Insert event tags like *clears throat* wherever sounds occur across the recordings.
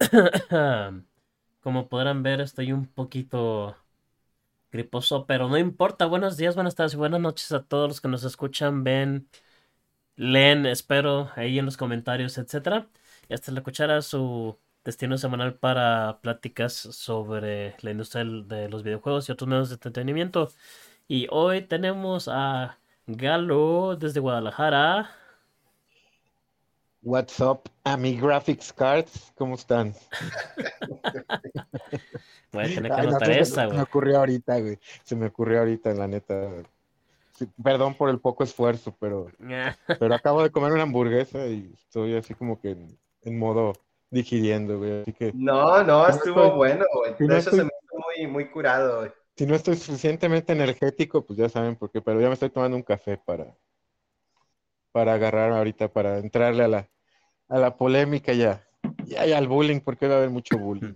*coughs* Como podrán ver, estoy un poquito griposo, pero no importa. Buenos días, buenas tardes y buenas noches a todos los que nos escuchan, ven, leen, espero, ahí en los comentarios, etcétera. Y hasta la cuchara, su destino semanal para pláticas sobre la industria de los videojuegos y otros medios de entretenimiento. Y hoy tenemos a Galo desde Guadalajara. What's up, Ami Graphics Cards? ¿Cómo están? Voy a tener que anotar esa, güey. Se me ocurrió ahorita, güey. Se me ocurrió ahorita, la neta. perdón por el poco esfuerzo, pero, *laughs* pero acabo de comer una hamburguesa y estoy así como que en, modo digiriendo, güey. Así que. No, no, estuvo bueno, güey. de hecho, se me hizo muy, muy curado, güey. Si no estoy suficientemente energético, pues ya saben por qué, pero ya me estoy tomando un café para, para agarrar ahorita, para entrarle a la, a la polémica ya. Ya, ya al bullying, porque va a haber mucho bullying.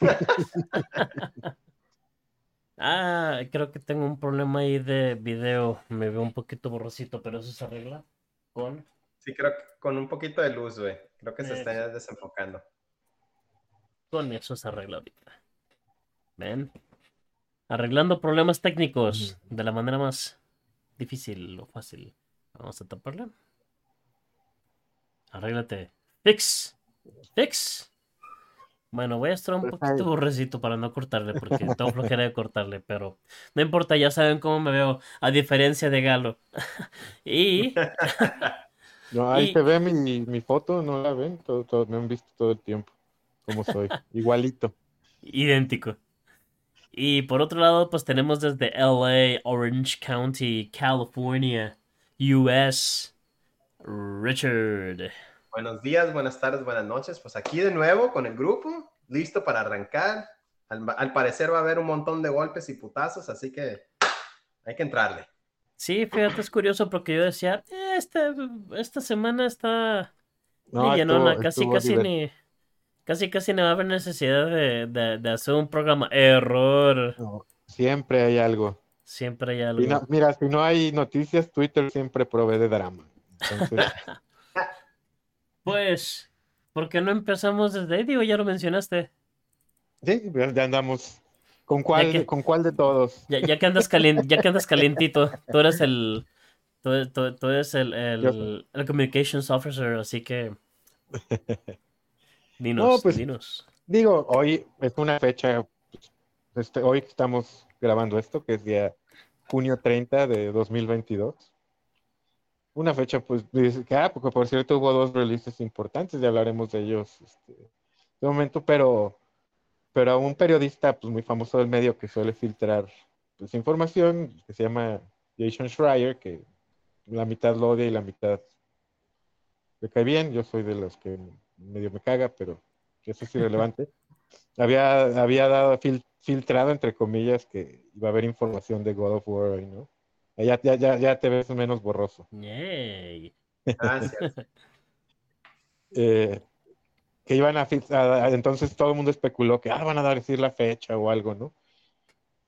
*laughs* ah, creo que tengo un problema ahí de video. Me veo un poquito borrosito, pero eso se arregla con. Sí, creo que con un poquito de luz, güey. Creo que se está desenfocando. Con eso se arregla ahorita. ¿Ven? Arreglando problemas técnicos de la manera más difícil o fácil. Vamos a taparle. Arréglate. Fix. Fix. Bueno, voy a estar un pues poquito borrecito para no cortarle, porque *laughs* tengo flojera de cortarle, pero no importa, ya saben cómo me veo, a diferencia de Galo. *laughs* y. *laughs* No, ahí se ve mi, mi, foto, no la ven, todo, me han visto todo el tiempo, como soy, igualito. Idéntico. Y por otro lado, pues tenemos desde LA, Orange County, California, US, Richard. Buenos días, buenas tardes, buenas noches. Pues aquí de nuevo con el grupo, listo para arrancar. Al, parecer va a haber un montón de golpes y putazos, así que hay que entrarle. Sí, fíjate, es curioso porque yo decía, este, esta semana está no, casi, casi ni, casi, casi no va a haber necesidad de, hacer un programa. Error. siempre hay algo. Siempre hay algo. mira, si no hay noticias, Twitter siempre provee de drama. *laughs* pues, ¿por qué no empezamos desde ahí? Digo, ya lo mencionaste. Sí, ya andamos. ¿Con cuál, ¿con cuál de todos? Ya, que andas ya que andas calientito, tú eres el, tú, eres el, el, communications officer, así que *laughs* dinos, pues, dinos. Digo, hoy es una fecha, este, hoy estamos grabando esto, que es día junio 30 de 2022 una fecha, pues, que, ah, porque por cierto hubo dos releases importantes, ya hablaremos de ellos este, de momento, pero, pero a un periodista pues, muy famoso del medio que suele filtrar pues, información, que se llama Jason Schreier, que la mitad lo odia y la mitad le cae bien, yo soy de los que medio me caga, pero eso es irrelevante. *laughs* había, había dado filtrado, entre comillas, que iba a haber información de God of War, ¿no? Ya, ya, ya, ya te ves menos borroso. Yay. Gracias. *laughs* eh, que iban a, entonces todo el mundo especuló que ah, van a decir la fecha o algo, ¿no?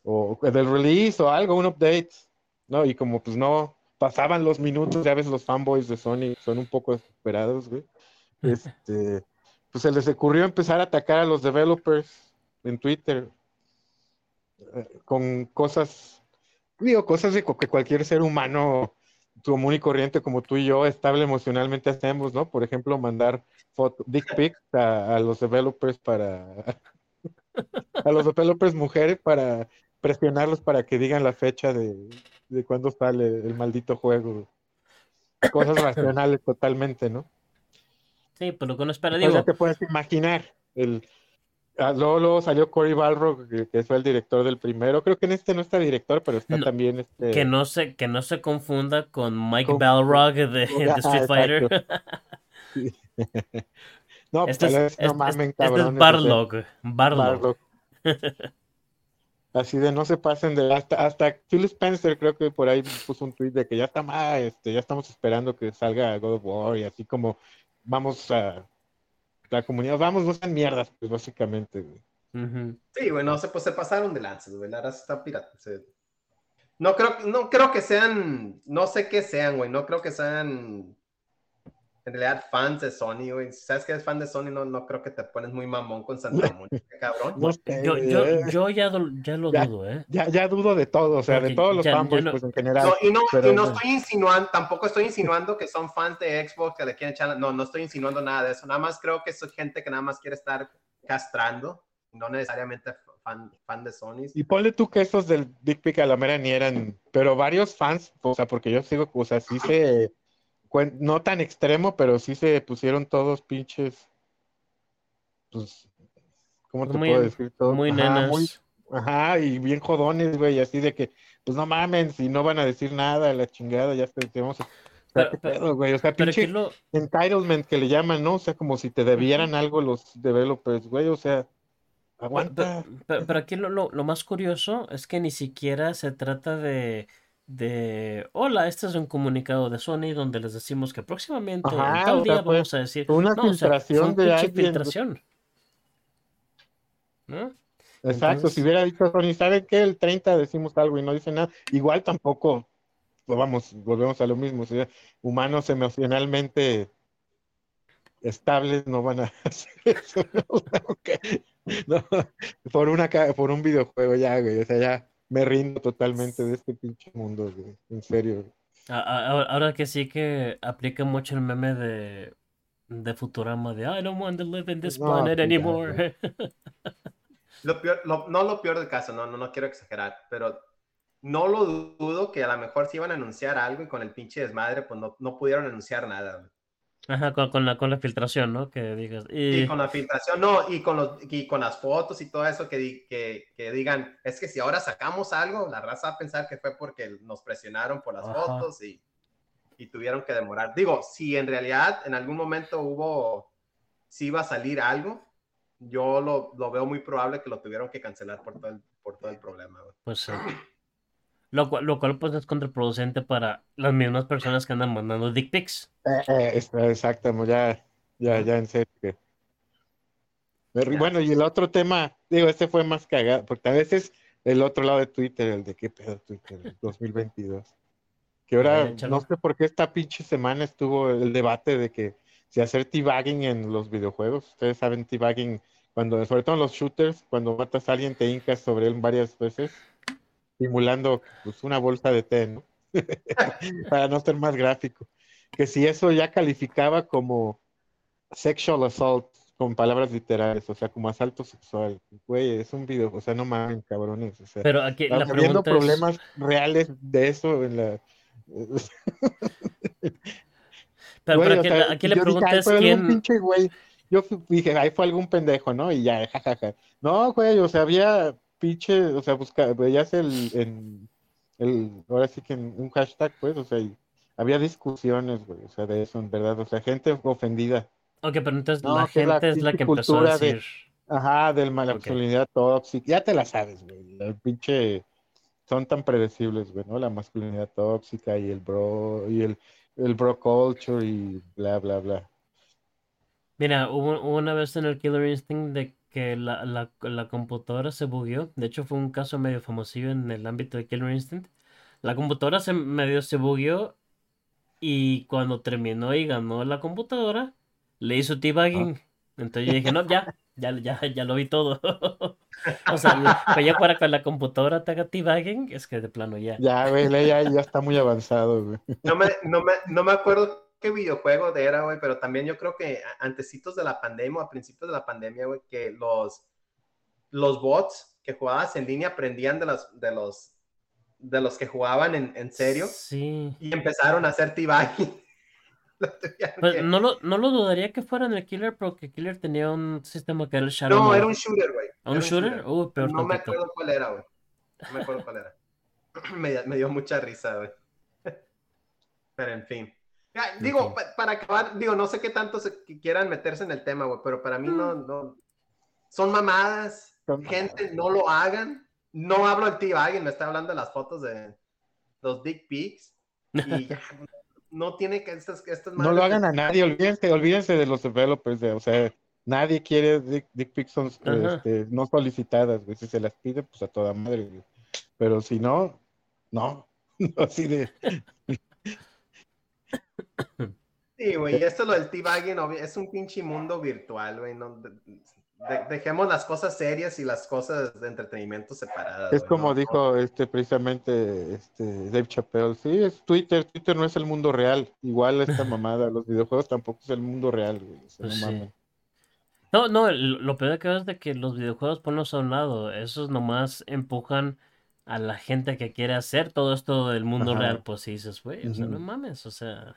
O del release o algo, un update, ¿no? Y como pues no pasaban los minutos, ya ves los fanboys de Sony son un poco desesperados, güey. *laughs* Este, pues se les ocurrió empezar a atacar a los developers en Twitter eh, con cosas digo, cosas de que cualquier ser humano común y corriente como tú y yo, estable emocionalmente hacemos, ¿no? Por ejemplo, mandar foto, dick pics a, los developers para *laughs* a los developers mujeres para presionarlos para que digan la fecha de, de cuándo sale el maldito juego. Cosas *coughs* racionales totalmente, ¿no? Sí, pero lo que uno espera, digo. ya te puedes imaginar el, Ah, luego, salió Cory Balrog, que, fue el director del primero. Creo que en este no está director, pero está también este. Que no se, que no se confunda con Mike Balrog de, Street Fighter. *laughs* *laughs* no, este es, no mamen, cabrón. Este es Barlog. Barlog. Así de no se pasen de hasta, hasta Phil Spencer creo que por ahí puso un tweet de que ya está más, este, ya estamos esperando que salga God of War y así como vamos a la comunidad, vamos, no sean mierdas, pues básicamente, güey. Sí, güey, no se, pues, se pasaron de lanzas, güey, la está pirata. No creo, no creo que sean, no sé qué sean, güey, no creo que sean en realidad fans de Sony, güey. Si sabes que eres fan de Sony, no, no creo que te pones muy mamón con Santa *laughs* Mónica, cabrón. No Yo, yo, eh, yo ya, do- ya lo Ya. dudo, ¿eh? ya, ya dudo de todo, o sea, de Porque todos los fanboys, no- pues en general. No, y no, pero y no estoy insinuando, tampoco estoy insinuando que son fans de Xbox que le quieren echar. No, no estoy insinuando nada de eso. Nada más creo que es gente que nada más quiere estar castrando, no necesariamente fan, fan de Sony. Y ponle tú que esos del Dick Pic a la mera ni eran, pero varios fans, o sea, porque yo sigo, o sea, sí se, no tan extremo, pero sí se pusieron todos pinches, pues, ¿cómo te Muy- puedo decir? Todo, Muy ajá, nenas. muy- ajá, y bien jodones, güey, así de que, pues no mamen, si no van a decir nada, la chingada, ya te- o sea, Pero- ¿qué pero- pedo, güey? O sea, pinche lo, entitlement que le llaman, ¿no? O sea, como si te debieran algo los developers, güey, o sea, aguanta. pero- pero aquí lo, lo- lo más curioso es que ni siquiera se trata de, de, hola, este es un comunicado de Sony donde les decimos que próximamente, en Ajá, tal o sea, día, vamos a decir, una no, o sea, filtración un de alguien, filtración. ¿No? Exacto, Entonces- si hubiera dicho Sony, ¿sabe qué? El 30 decimos algo y no dice nada, igual tampoco, pues vamos, volvemos a lo mismo, o sea, humanos emocionalmente estables no van a *laughs* hacer eso. O *laughs* no, por una por un videojuego ya, güey, o sea, ya me rindo totalmente de este pinche mundo, güey, en serio. Ahora ahora que sí que aplica mucho el meme de, de Futurama de I don't want to live in this No, planet ya, anymore. *laughs* Lo peor- lo- no lo peor del caso, no, no, no quiero exagerar, pero no lo dudo que a lo mejor si iban a anunciar algo y con el pinche desmadre, pues no, no pudieron anunciar nada. Ajá, con, con la, con la filtración, ¿no? Que digas. Y Y, con la filtración, no, y con, los, y con las fotos y todo eso que, di- que, que digan, es que si ahora sacamos algo, la raza va a pensar que fue porque nos presionaron por las Ajá. fotos y, y tuvieron que demorar. Digo, si en realidad en algún momento hubo, si iba a salir algo, yo lo, lo veo muy probable que lo tuvieron que cancelar por todo el, por todo el problema. pues sí. Lo cual, lo cual pues es contraproducente para las mismas personas que andan mandando dick pics. Eh, eh, exacto, ya, ya, ya en serio. Ya. Bueno, y el otro tema, digo, este fue más cagado, porque a veces el otro lado de Twitter, el de qué pedo Twitter, el 2022. Que ahora, no sé por qué esta pinche semana estuvo el debate de que si hacer teabagging en los videojuegos, ustedes saben teabagging, cuando, sobre todo en los shooters, cuando matas a alguien te hincas sobre él varias veces, simulando pues, una bolsa de té, ¿no? *laughs* Para no ser más gráfico. Que si eso ya calificaba como sexual assault, con palabras literales, o sea, como asalto sexual. Güey, es un video, o sea, no mamen, cabrones. O sea, Pero aquí la pregunta es. problemas reales de eso en la. *laughs* Pero, Güey, pero o aquí, sea, la- aquí la yo dije, pregunta "Ay, es fue algún quién. pinche güey. Yo dije, ahí fue algún pendejo, ¿no? Y ya, jajaja. No, güey, o sea, había pinche, o sea, busca, veías el, en, el, ahora sí que en un hashtag, pues, o sea, y había discusiones, güey, o sea, de eso, en verdad, o sea, gente ofendida. Ok, pero entonces No, la la gente es la que empezó a cultura de- decir. Ajá, del Ok. masculinidad tóxica, ya te la sabes, güey, el pinche, son tan predecibles, güey, ¿no? La masculinidad tóxica y el bro, y el, el bro culture y bla, bla, bla. Mira, hubo, hubo una vez en el Killer Instinct de que la, la, la computadora se bugueó. De hecho, fue un caso medio famosillo en el ámbito de Killer Instinct. La computadora se medio se bugueó y cuando terminó y ganó la computadora, le hizo debugging. Entonces yo dije, no, ya, ya, ya, ya lo vi todo. *laughs* O sea, la- que *laughs* ya para que la computadora te haga debugging, es que de plano ya. Ya, güey, ya, ya está muy avanzado, güey. No me, no, me, no me acuerdo qué videojuego de era, güey, pero también yo creo que antecitos de la pandemia, a principios de la pandemia, güey, que los, los bots que jugabas en línea aprendían de los, de los, de los que jugaban en, en serio Sí. y empezaron a hacer tuvieron *laughs* Pues que- no lo, no lo dudaría que fuera en el Killer, porque Killer tenía un sistema que era el Shadow no, era un shooter, güey. ¿A un Era shooter? Uy, peor No me acuerdo cuál era, güey. No me acuerdo cuál era. *clears throat* me, me dio mucha risa, güey. *clears throat* Pero en fin. Ya, digo, pa- para acabar, digo, no sé qué tanto se, que quieran meterse en el tema, güey, pero para mí no, no. Son mamadas. Son Gente, no lo hagan. No hablo del tío alguien, me está hablando de las fotos de los dick pics. Y *laughs* ya, no tiene que estas, estas No lo hagan a nadie, olvídense, olvídense de los developers, de, o sea, nadie quiere dick, dick pics son, este, no solicitadas, güey. Si se las pide, pues a toda madre, güey. Pero si no, no. *laughs* Así de, Sí, güey, y esto lo del T-Bagging es un pinche mundo virtual, güey. No, dejemos las cosas serias y las cosas de entretenimiento separadas. Es como dijo este precisamente este Dave Chappelle, sí, es Twitter, Twitter no es el mundo real, igual esta *laughs* mamada, los videojuegos tampoco es el mundo real, güey. Pues no, no, lo peor que es de que los videojuegos ponlos a un lado, esos nomás empujan a la gente que quiere hacer todo esto del mundo real, pues sí dices, güey, o sea, no mames, o sea.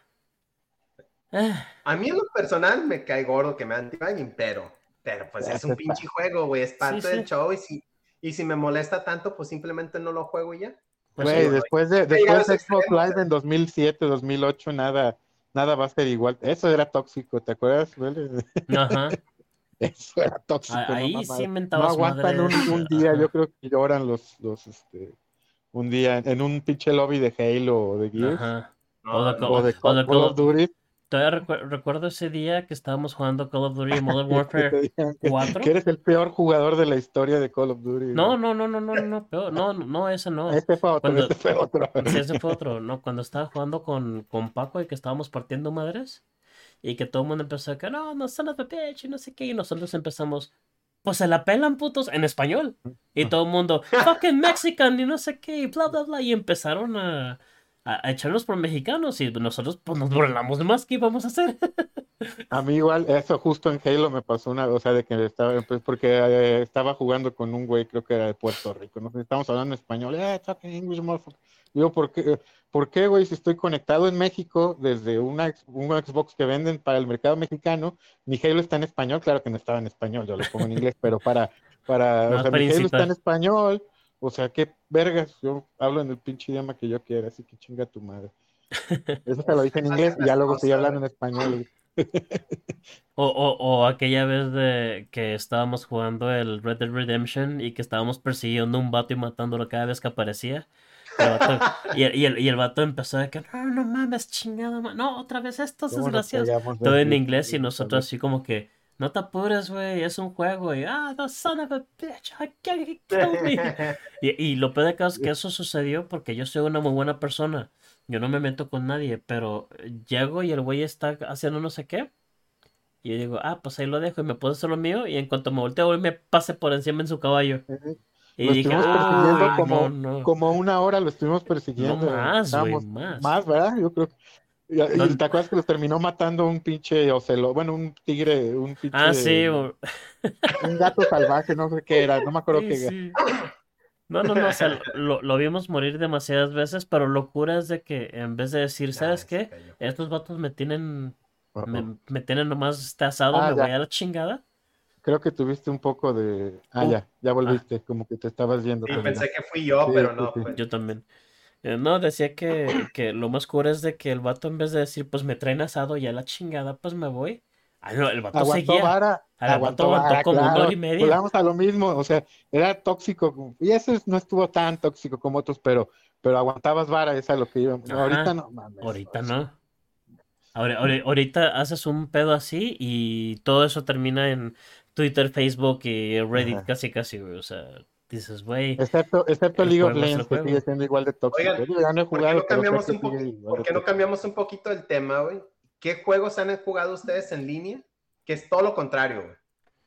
A mí en lo personal me cae gordo que me anti pero pero pues es un pinche juego, güey, es parte del show y si, y si me molesta tanto, pues simplemente no lo juego y ya. Pues güey, después de, después de Xbox Live en 2007, 2008, nada, nada va a ser igual. Eso era tóxico, ¿te acuerdas? *laughs* Ajá. Eso era tóxico. Ahí sí No aguantan un, día, yo creo que lloran los, los, este, un día en un pinche lobby de Halo o de Gears. Ajá. o de, Call of Duty Todavía recuerdo ese día que estábamos jugando Call of Duty Modern *laughs* Warfare 4. Que eres el peor jugador de la historia de Call of Duty. No, no, no, no, no, no, peor. no, no, ese no. Este fue otro, este fue otro. Sí, ese fue *laughs* otro, no, cuando estaba jugando con, con Paco y que estábamos partiendo madres y que todo el mundo empezó a que no, no son bitch y no sé qué, y nosotros empezamos, pues se la pelan putos en español. Y todo el mundo, fucking Mexican y no sé qué, y bla, bla, bla, y empezaron a a, echarnos por mexicanos y nosotros pues nos burlamos más que íbamos a hacer. *laughs* A mí igual, eso justo en Halo me pasó una, o sea, de que estaba, pues, porque eh, estaba jugando con un güey, creo que era de Puerto Rico, no sé, estábamos hablando en español, eh, talking English, Digo, ¿por qué, ¿por qué, güey, si estoy conectado en México desde una, un Xbox que venden para el mercado mexicano, mi Halo está en español? Claro que no estaba en español, yo lo pongo en inglés, pero para, para, *laughs* o sea, mi Halo está en español, o sea, qué vergas, yo hablo en el pinche idioma que yo quiera, así que chinga tu madre. *laughs* Eso te lo dije en inglés y ya luego estoy hablando en español. O, o, o, aquella vez de que estábamos jugando el Red Dead Redemption y que estábamos persiguiendo a un vato y matándolo cada vez que aparecía. y, el, y, el, y, el, vato empezó a que no, no mames, chingada, no, otra vez estos desgraciados. Todo en inglés y nosotros así como que, no te apures, güey, es un juego. Y, ah, the son of a bitch, I can't *laughs* kill me. y, y, lo peor de caso es que eso sucedió porque yo soy una muy buena persona. Yo no me meto con nadie, pero llego y el güey está haciendo no sé qué. Y yo digo, ah, pues ahí lo dejo y me puedo hacer lo mío. Y en cuanto me volteo, me pase por encima en su caballo. Y dije, ah, como, no, como una hora lo estuvimos persiguiendo. No más, güey, más. Más, ¿verdad? Yo creo que y, te acuerdas que los terminó matando un pinche ocelo, bueno, un tigre, un pinche. Ah, sí. *laughs* Un gato salvaje, no sé qué era, no me acuerdo qué No, no, no, o sea, lo, lo, vimos morir demasiadas veces, pero locura es de que en vez de decir, ¿sabes qué? Estos vatos me tienen, me, me tienen nomás tasado, ah, me voy a la chingada. Creo que tuviste un poco de... Ah, ya, ya volviste, como que te estabas viendo. Sí, pensé que fui yo, pero no. Yo también. Eh, no, decía que, que lo más cura es de que el vato en vez de decir, pues me traen asado y a la chingada, pues me voy. Ah, no, el vato aguantó seguía. Vara, aguantó, aguantó como una hora y media. Volvamos a lo mismo, o sea, era tóxico. Y ese no estuvo tan tóxico como otros, pero, pero aguantabas vara, esa es lo que íbamos. ahorita no, mames. Ahorita no. Ahora, ahorita haces un pedo así y todo eso termina en Twitter, Facebook y Reddit, casi, casi, güey. O sea, dices, güey. Excepto, excepto League of Legends, que sigue siendo igual de tóxico. Oigan, no ¿por, qué no cambiamos un ¿por qué no cambiamos un poquito el tema, güey? ¿Qué juegos han jugado ustedes en línea? Que es todo lo contrario, güey.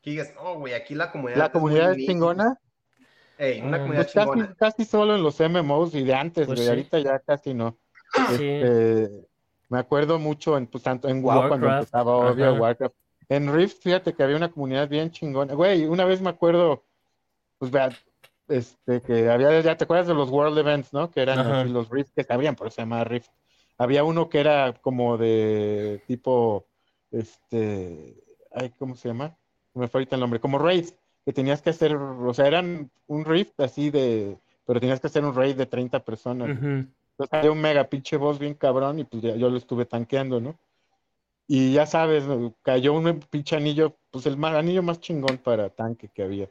Que digas, oh, güey, aquí la comunidad. La comunidad es chingona. Ey, una mm, comunidad pues chingona. Casi, casi, solo en los MMOs y de antes, pues güey. Ahorita ya casi no. Sí. Este, me acuerdo mucho en, pues, tanto en WoW cuando empezaba, obvio, Warcraft. En Rift, fíjate que había una comunidad bien chingona. Güey, una vez me acuerdo, pues vea, este, que había, ya te acuerdas de los World Events, ¿no? Que eran los Rift que se abrían, por eso se llama Rift. Había uno que era como de tipo, este, ay, ¿cómo se llama? Me fue ahorita el nombre, como Raid, que tenías que hacer, o sea, eran un Rift así de, pero tenías que hacer un raid de 30 personas. Entonces había un mega pinche boss bien cabrón y pues ya, yo lo estuve tanqueando, ¿no? Y ya sabes, cayó un pinche anillo, pues el anillo más chingón para tanque que había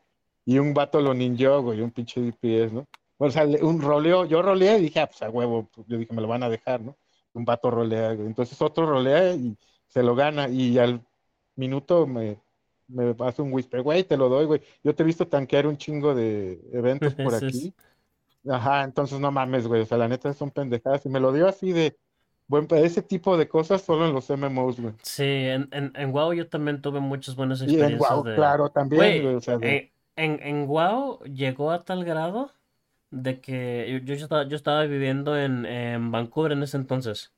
y un vato lo ninjó, güey, un pinche DPS, ¿no? O sea, un roleo, yo roleé y dije, ah, pues a huevo, pues, yo dije, me lo van a dejar, ¿no? Un vato rolea, güey. Entonces otro rolea y se lo gana y al minuto me, me hace un whisper, güey, te lo doy, güey. Yo te he visto tanquear un chingo de eventos por aquí. Ajá, entonces no mames, güey, o sea, la neta son pendejadas y me lo dio así de, buen, ese tipo de cosas solo en los MMOs, güey. Sí, en, en, en WoW yo también tuve muchas buenas Y experiencias en WoW, de... claro, también, Güey, güey, o sea, de- eh, en, en WoW llegó a tal grado de que yo, yo estaba, yo estaba viviendo en, en Vancouver en ese entonces.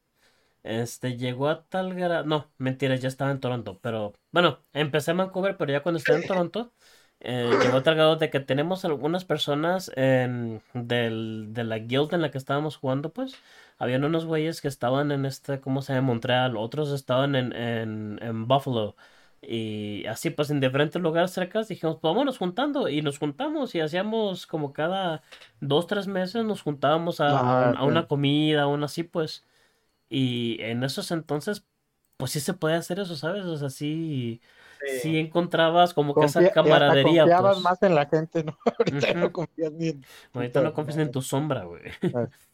Este, llegó a tal grado, no, mentira, ya estaba en Toronto, pero bueno, empecé en Vancouver, pero ya cuando estaba en Toronto, eh, llegó a tal grado de que tenemos algunas personas en, del, de la guild en la que estábamos jugando, pues, habían unos güeyes que estaban en este, ¿cómo se llama? Montreal, otros estaban en, en, en Buffalo. Y así pues en diferentes lugares cerca dijimos, pues vámonos juntando y nos juntamos y hacíamos como cada dos, tres meses nos juntábamos a, a Ajá, un- a una sí. comida, una así pues. Y en esos entonces, pues sí se puede hacer eso, ¿sabes? O sea, sí, sí encontrabas como que esa confía- camaradería, confiabas pues. más en la gente, ¿no? *laughs* Ahorita Ujú. no confías ni en... Ahorita no confías ni en tu sombra, güey. Ah. *laughs*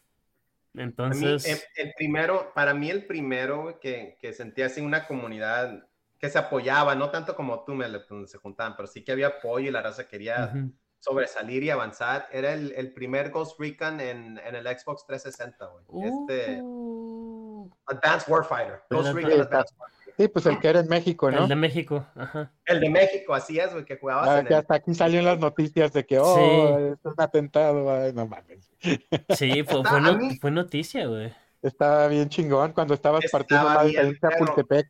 A mí, Entonces, el, el primero, para mí el primero que, que sentía así una comunidad que se apoyaba, no tanto como tú, donde se juntaban, pero sí que había apoyo y la raza quería sobresalir y avanzar, era el, el primer Ghost Recon en, en el Xbox 360, güey. Este, Uh, Advanced Warfighter. Ghost Recon Sí, Advanced Warfighter. Sí, pues el que era en México, ¿no? el de México, ajá. El de México, así es, güey, que jugabas Ah, en que el... hasta aquí salió en las noticias de que, oh, es un atentado, ay, no mames. Sí, fue, fue, no- mí- fue noticia, güey. Estaba bien chingón cuando estabas Estaba partiendo en perro. Chapultepec,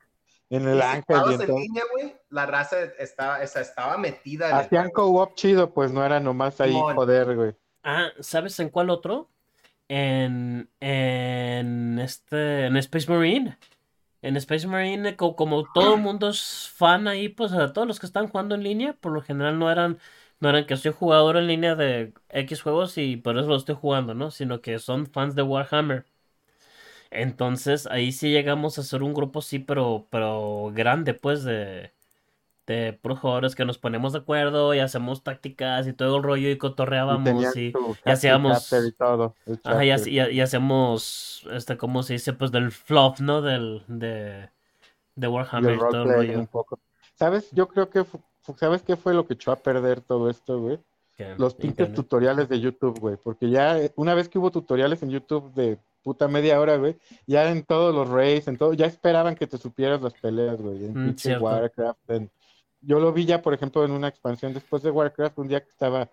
en el Ángel y jugabas en línea, güey, la raza estaba, esa, estaba metida en Hacían co-op chido, pues no era nomás ahí Simón. joder, güey. Ah, ¿sabes en cuál otro? En, en este, en Space Marine. En Space Marine, co- como, todo el mundo es fan ahí, pues a todos los que están jugando en línea, por lo general no eran, no eran que soy jugador en línea de X juegos y por eso lo estoy jugando, ¿no? Sino que son fans de Warhammer. Entonces ahí sí llegamos a ser un grupo, sí, pero, pero grande, pues, de, de puros jugadores que nos ponemos de acuerdo y hacemos tácticas y todo el rollo y Y cotorreábamos y, su y hacíamos- y todo. ajá, y, chapter. hac- y- y hacemos, este, ¿cómo se dice? Pues del fluff, ¿no? Del, de, de Y Warhammer el y todo el rollo. un poco. ¿Sabes? Yo creo que, ¿sabes qué fue lo que echó a perder todo esto, güey? Los pinches tutoriales de YouTube, güey. Porque ya eh, una vez que hubo tutoriales en YouTube de puta media hora, güey, ya en todos los raids, en todo, ya esperaban que te supieras las peleas, güey. En Mm. Warcraft. en- Yo lo vi ya, por ejemplo, en una expansión después de Warcraft, un día que estaba,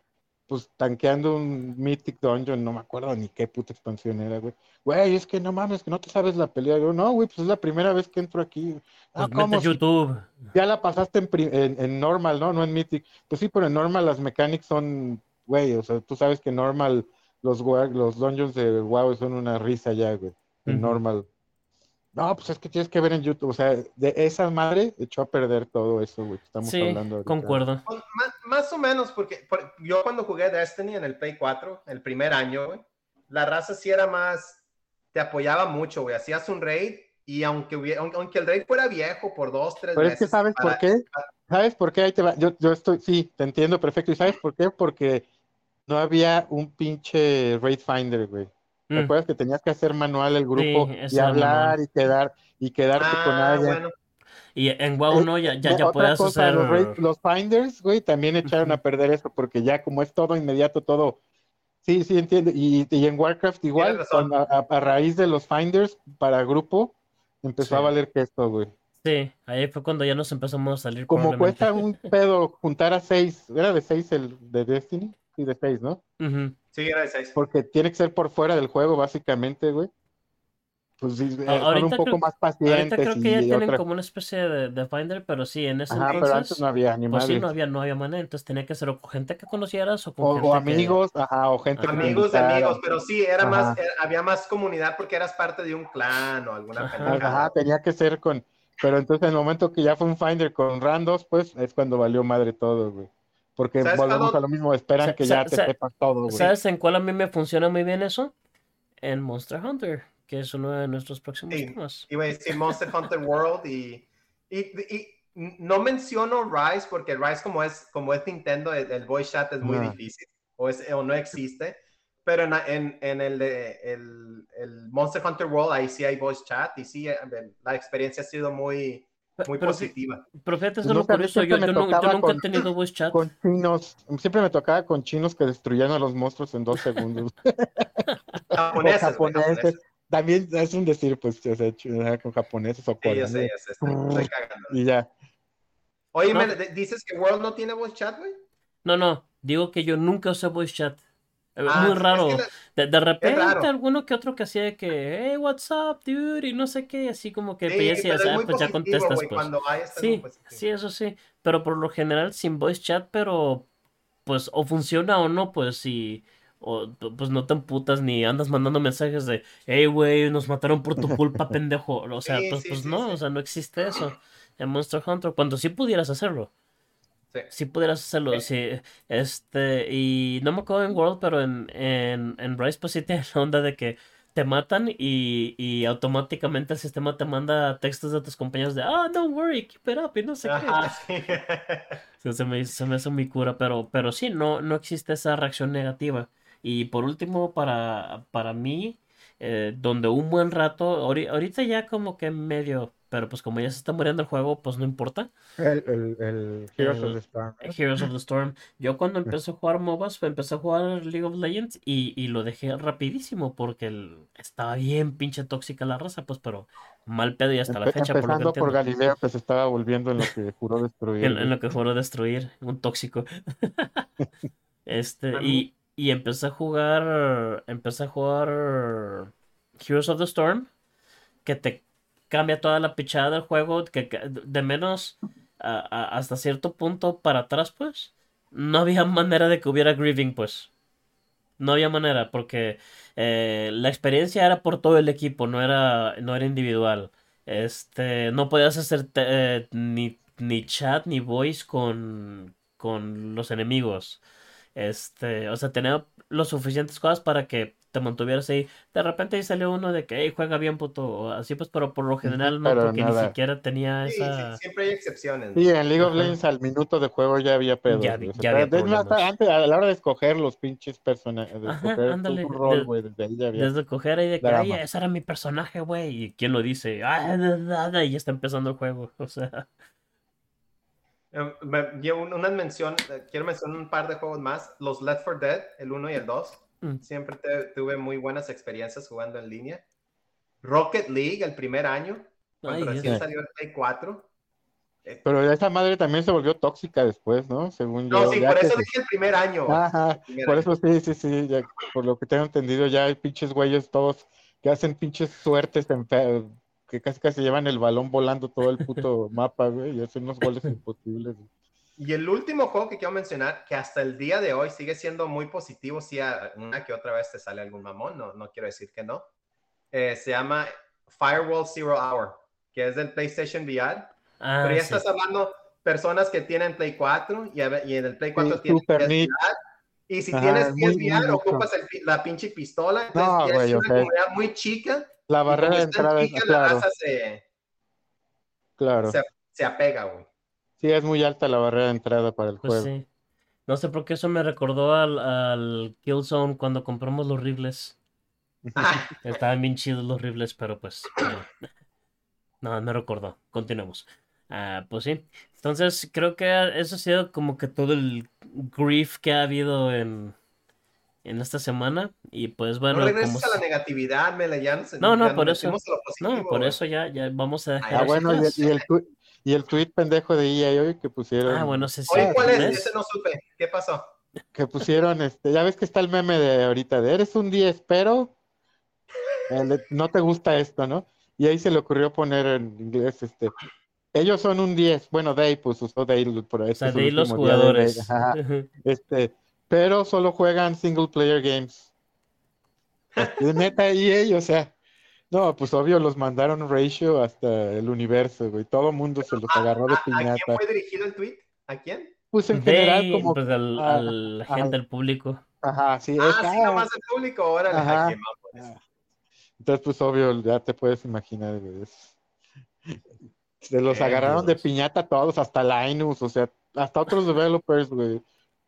pues, tanqueando un Mythic Dungeon, no me acuerdo ni qué puta expansión era, güey. Güey, es que no mames, que no te sabes la pelea. Yo, no, güey, pues es la primera vez que entro aquí. Ah, Pues ¿cómo? YouTube. ya la pasaste en, pri- en, en normal, ¿no? No en Mythic. Pues sí, pero en normal las mechanics son, güey, o sea, tú sabes que normal los, los dungeons de WoW son una risa ya, güey. En Ujú. normal. No, pues es que tienes que ver en YouTube, o sea, de esa madre echó a perder todo eso, güey, estamos Sí, hablando ahorita. concuerdo. Pues, Más, más o menos, porque por- yo cuando jugué Destiny en el Play 4, el primer año, güey, la raza sí era más, te apoyaba mucho, güey. Hacías un raid y aunque, hubiera- aunque, aunque el raid fuera viejo por dos, tres Pero es que. ¿sabes por para- qué? ¿Sabes por qué? Ahí te va. Yo, yo estoy, sí, te entiendo perfecto. ¿Y sabes por qué? Porque no había un pinche Raid Finder, güey. ¿Te Mm, acuerdas que tenías que hacer manual el grupo Sí, y hablar y quedar y quedarte con Ah, alguien? bueno. Y en WoW no, ya, ya, ya cosa, hacer. los, raid- los finders, güey, también echaron a perder eso, porque ya como es todo inmediato, todo. Sí, sí, entiendo. Y, y en Warcraft igual, cuando a, a raíz de los finders para grupo, empezó Sí. a valer que esto, güey. Sí, ahí fue cuando ya nos empezamos a salir Como cuesta un pedo juntar a seis, era de seis el de Destiny, sí, de seis, ¿no? Ujú. Sí, era de seis. Porque tiene que ser por fuera del juego, básicamente, güey. Pues sí, eh, son ahorita un poco creo- más Ahorita pacientes creo que ya tienen otra- como una especie de, de Finder, pero sí, en ese Ajá, pero entonces, antes no había ni pues sí, no había, no había manera, entonces tenía que ser o con gente que conocieras o con O, gente o que- amigos, ajá, o gente que te Amigos de amigos, pero sí, era Ajá. más, era- había más comunidad porque eras parte de un clan o alguna Ajá. Ajá, tenía que ser con. Pero entonces, en el momento que ya fue un Finder con randos, pues es cuando valió madre todo, güey. Porque ¿Sabes volvemos a lo mismo, esperan que ya te sepas todo, güey. ¿Sabes en cuál a mí me funciona muy bien eso? En Monster Hunter, que es uno de nuestros próximos Sí. temas. Iba a decir Monster Hunter World y, y, y no menciono Rise porque Rise como es, como es Nintendo, el, el voice chat es muy No. difícil o, es, o no existe. Pero en, en, en el, de- el, el Monster Hunter World ahí sí hay voice chat y sí, eh, la experiencia ha sido muy, muy Pero, sí, positiva. pero fíjate, eso Pues es no lo sabía, curioso, yo, nunca he con- tenido voice chat. Con chinos, siempre me tocaba con chinos que destruían a los monstruos en dos segundos. *laughs* Japoneses, güey, japoneses. japoneses. también es un decir, pues, o sea, ch- con japoneses o Sí, yo coreanos. sé, yo sé, estoy, estoy cagando. Y ya. Oye, No. me- dices que World no tiene voice chat, güey. No, no, digo que yo nunca usé voice chat. Ah, Muy es raro. que la- De, de repente alguno que otro que hacía de que, hey, what's up, dude, y no sé qué, así como que Sí, pues, ya ah, pues ya contestas, güey, pues. Sí, sí, eso sí, pero por lo general sin voice chat, pero pues o funciona o no, pues si o pues no te emputas ni andas mandando mensajes de, hey, güey, nos mataron por tu culpa, *laughs* pendejo. O sea, Sí, pues, sí, pues no, o sea, no existe eso en Monster Hunter, cuando sí pudieras hacerlo. Sí. Si pudieras hacerlo, sí. Este, y no me acuerdo en World, pero en, en, en Rise pues sí tiene la onda de que te matan y, y automáticamente el sistema te manda textos de tus compañeros de, ah, don't worry, keep it up, y no sé qué. Ajá, sí. *laughs* Sí, Se me, se me hace muy cura, pero, pero sí, no, no existe esa reacción negativa. Y por último, para, para mí, eh, donde un buen rato, ahori- ahorita ya como que medio, pero pues como ya se está muriendo el juego, pues no importa. El, el, el Heroes of El- the Storm. ¿no? Heroes of the Storm. Yo cuando *laughs* empecé a jugar MOBAs, pues, empecé a jugar League of Legends y, y lo dejé rapidísimo porque el- estaba bien pinche tóxica la raza, pues, pero mal pedo y hasta la Empe- fecha, por lo que empezando por entiendo. Galileo, que se estaba volviendo en lo que juró destruir. *laughs* En, en lo que juró destruir, un tóxico. *laughs* Este, y, y empecé a jugar, empecé a jugar Heroes of the Storm, que te cambia toda la pichada del juego, que de menos hasta cierto punto para atrás, pues, no había *laughs* manera de que hubiera grieving, pues. No había manera, porque eh, la experiencia era por todo el equipo, no era, no era individual. Este, no podías hacer eh, ni, ni chat ni voice con, con los enemigos. Este, o sea, tenía lo suficientes cosas para que te mantuvieras ahí. De repente ahí salió uno de que, hey, juega bien, puto, o así pues, pero por lo general no, pero porque ni nada. siquiera tenía Sí, sí, esa... siempre hay excepciones. Sí, en League of. Legends al minuto de juego ya había pedos. Ya güey. vi- O sea, ya había de- problemas. antes, a la hora de escoger los pinches personajes, de Ajá, escoger tu ándale, rol, de- güey, desde ahí ya había. Desde coger ahí de que, ay, ese era mi personaje, güey. ¿Y quién lo dice? Ah, da, da, da, y ya está empezando el juego. *laughs* O sea, Eh, me- yo un- una mención, eh, quiero mencionar un par de juegos más. Los Left 4 Dead, el 1 y el 2. Mm. Siempre te- tuve muy buenas experiencias jugando en línea. Rocket League, el primer año, cuando Ay, recién salió el Play 4. Pero esa madre también se volvió tóxica después, ¿no? Según No, yo. sí, ya por eso se- dije el primer año. Ajá, primer por año. eso sí, sí, sí, ya, por lo que tengo entendido, ya hay pinches güeyes todos que hacen pinches suertes en fe- que casi casi llevan el balón volando todo el puto *laughs* mapa, güey, y hacen unos goles imposibles. Y el último juego que quiero mencionar, que hasta el día de hoy sigue siendo muy positivo, si a- una que otra vez te sale algún mamón, no, no quiero decir que no, eh, se llama Firewall Zero Hour, que es del PlayStation VR, ah, pero ya sí. estás hablando personas que tienen Play 4 y, y en el Play 4 Sí, tienes super PS neat. VR, y si Ajá, tienes muy, PS muy VR, nicho. ocupas el la pinche pistola, entonces No, güey, es una sea, comunidad muy chica, La barrera de entrada chica, la claro, raza se, claro. se, se apega, güey. Sí, es muy alta la barrera de entrada para el Pues juego. sí. No sé por qué eso me recordó al, al Killzone cuando compramos los rifles. Ah, *laughs* Estaban bien chidos los rifles, pero pues. eh, No, me recordó. Continuemos. Ah, pues sí. Entonces, creo que eso ha sido como que todo el grief que ha habido en, en esta semana. Y pues bueno, no como regreses a la negatividad, ya nos, No, no, ya por eso. No, por eso ya, ya vamos a dejar Ah, bueno, y y el y el tuit pendejo de EA hoy que pusieron, Ah, bueno, sí, sí. Oye, ¿cuál es? Ese no supe. ¿Qué pasó? que pusieron, este, ya ves que está el meme de ahorita, de eres un 10, pero no te gusta esto, ¿no? Y ahí se le ocurrió poner en inglés, este, ellos son un 10, bueno, Day, pues usó Day por O este sea, ahí los de Day, jugadores. este, pero solo juegan single player games. De *laughs* neta EA, o sea, no, pues obvio los mandaron ratio hasta el universo, güey, todo mundo se los agarró de ¿A, a quién piñata. fue dirigido el tweet? ¿A quién? Pues en general como, pues, al, ah, a ajá. gente, al público. ajá, sí, es, Ah, sí, ah, nomás el público. Órale, Ajá. ay, qué mamones. Entonces, pues obvio, ya te puedes imaginar, güey. es- Se los agarraron de piñata a todos, hasta Linus, o sea, hasta otros developers, güey.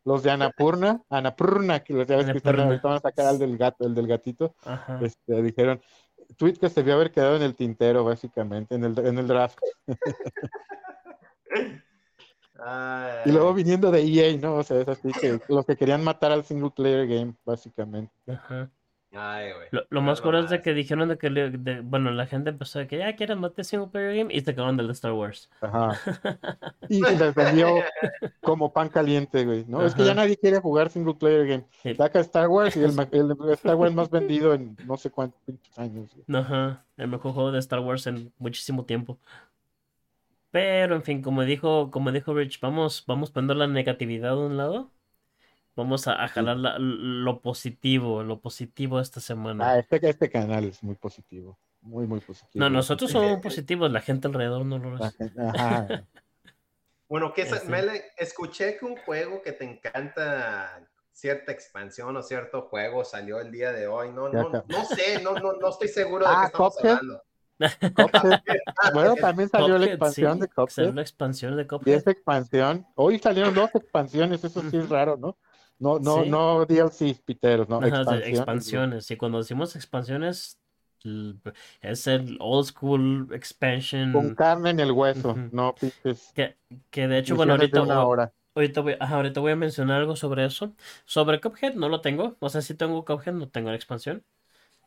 Los de Anapurna, Anapurna, que los ya ves que ahorita van a sacar al del gato, el del gatito, Ajá. este, dijeron, tweet que se debió haber quedado en el tintero, básicamente, en el, en el draft. Ay, Y luego viniendo de EA, ¿no? O sea, es así que los que querían matar al single player game, básicamente. Ajá. Ay, güey. Lo, lo más curioso es que dijeron de que, de- bueno, la gente empezó de que ya quieren matar single player game y se acabaron del de Star Wars. Ajá. *laughs* Y se les vendió como pan caliente, güey. No, es que ya nadie quiere jugar single player game. Sí. Saca Star Wars y el, *laughs* Star Wars más vendido en no sé cuántos años. güey. Ajá, el mejor juego de Star Wars en muchísimo tiempo. Pero, en fin, como dijo, como dijo Rich, vamos, vamos poniendo la negatividad de un lado. Vamos a, a jalar la- lo positivo, lo positivo esta semana. Ah, este, este canal es muy positivo. Muy, muy positivo. No, nosotros somos positivos, la gente alrededor no lo es. Ajá. *laughs* Bueno, que esa- Este. Mele, escuché que un juego que te encanta cierta expansión o cierto juego salió el día de hoy. No, no, no sé, no, no, no estoy seguro de Ah, qué estamos Cuphead. hablando. Cuphead. *laughs* *laughs* Bueno, también salió la expansión sí, de salió Cuphead. la expansión de Y Cuphead. esa expansión, hoy salieron dos expansiones, eso sí es raro, ¿no? No, no, Sí. no DLC, piteros, no, Ajá, expansiones. expansiones. Y cuando decimos expansiones, es el old school expansion. Con carne en el hueso, no pinches Que, que de hecho, bueno, misiones ahorita, una hora. ahorita, voy, ajá, ahorita voy a mencionar algo sobre eso. Sobre Cuphead no lo tengo. O sea, sí tengo Cuphead, no tengo la expansión.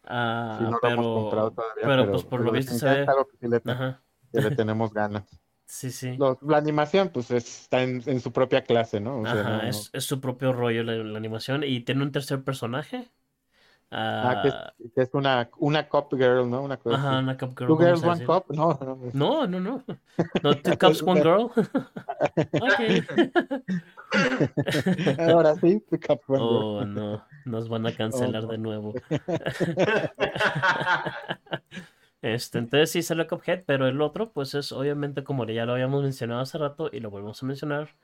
Ah, Sí, no lo pero, hemos comprado todavía, pero, pues por lo visto se ve. lo Ajá, que le tenemos ganas. Sí, sí. La animación, pues está en, en su propia clase, ¿no? O sea, Ajá, no- es, es su propio rollo la, la animación. Y tiene un tercer personaje. Ah, que Ah, es, que es una, una cop girl, ¿no? Una cosa ajá, así. una Cup Girl. Two girls, one cup. No, no. No, no, no. No, two cups, one girl. *laughs* Ok. Ahora sí, two one girl. Oh, no. Nos van a cancelar Oh, no. de nuevo. *laughs* *laughs* Este, entonces sí salió Cuphead, pero el otro, pues es obviamente como ya lo habíamos mencionado hace rato y lo volvemos a mencionar.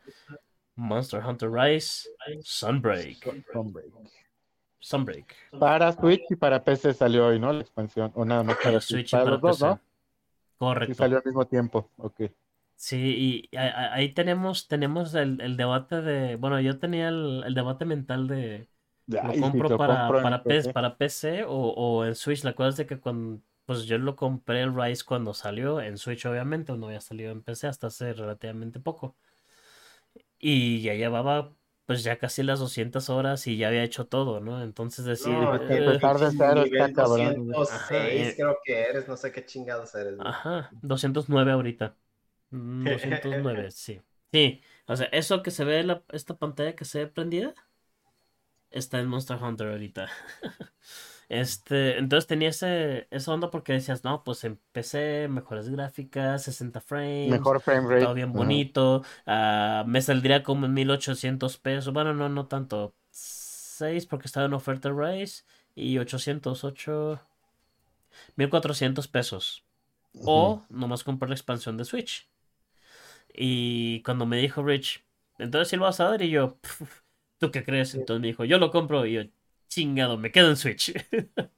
Monster Hunter Rise, Sunbreak. Hombre. Sunbreak. Para Switch y para PC salió hoy, ¿no? La expansión. O nada más para Para *clears throat* Switch. Switch y Para para los dos, PC. ¿no? Y Correcto. salió al mismo tiempo. Ok. Sí, y ahí tenemos, tenemos el, el debate de, bueno, yo tenía el, el debate mental de, ¿Lo Ay, compro lo para, compro en para, PC, PC. para PC o, o en Switch? La cosa es de que cuando, pues yo lo compré el Rise cuando salió, en Switch obviamente, no había salido en PC hasta hace relativamente poco. Y ya llevaba pues ya casi las 200 horas y ya había hecho todo, ¿no? Entonces decir, No, eh, empezar de cero está cabrón. 206 Ajá, creo que eres, no sé qué chingados eres. güey. ajá, 209 ahorita. Mm, 209, *laughs* sí. Sí, o sea, eso que se ve, la, esta pantalla que se ve prendida, está en Monster Hunter ahorita. *laughs* Este, entonces tenía ese, esa onda porque decías, no, pues en PC, mejores gráficas, 60 frames, Mejor frame rate. todo bien bonito, ah, me saldría como en 1800 pesos, bueno, no, no tanto, 6 porque estaba en oferta Rise y 808, 1400 pesos. O nomás comprar la expansión de Switch. Y cuando me dijo Rich, entonces sí lo vas a dar y yo, *laughs* ¿tú qué crees? Entonces me dijo, yo lo compro y yo, chingado, me quedo en Switch.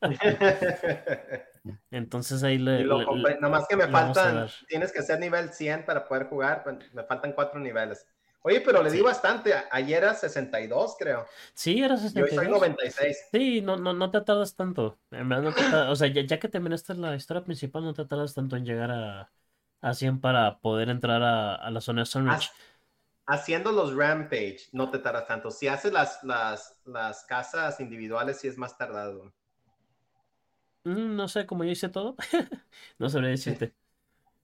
*laughs* Entonces ahí le... Lo le- le- Nomás que me faltan, tienes que ser nivel 100 para poder jugar. pues, Me faltan cuatro niveles. Oye, pero le di bastante. Ayer era 62, creo. Sí, era Y hoy soy 62. 96. Sí, no, no, no te tardas tanto. En verdad no te tar- O sea, ya, ya que terminaste la historia principal, no te tardas tanto en llegar a, a 100 para poder entrar a, a la zona de Sunridge. Haciendo los Rampage no te tardas tanto. Si haces las, las, las casas individuales, sí es más tardado. Mm, no sé, como yo hice todo, *laughs* no sabría decirte.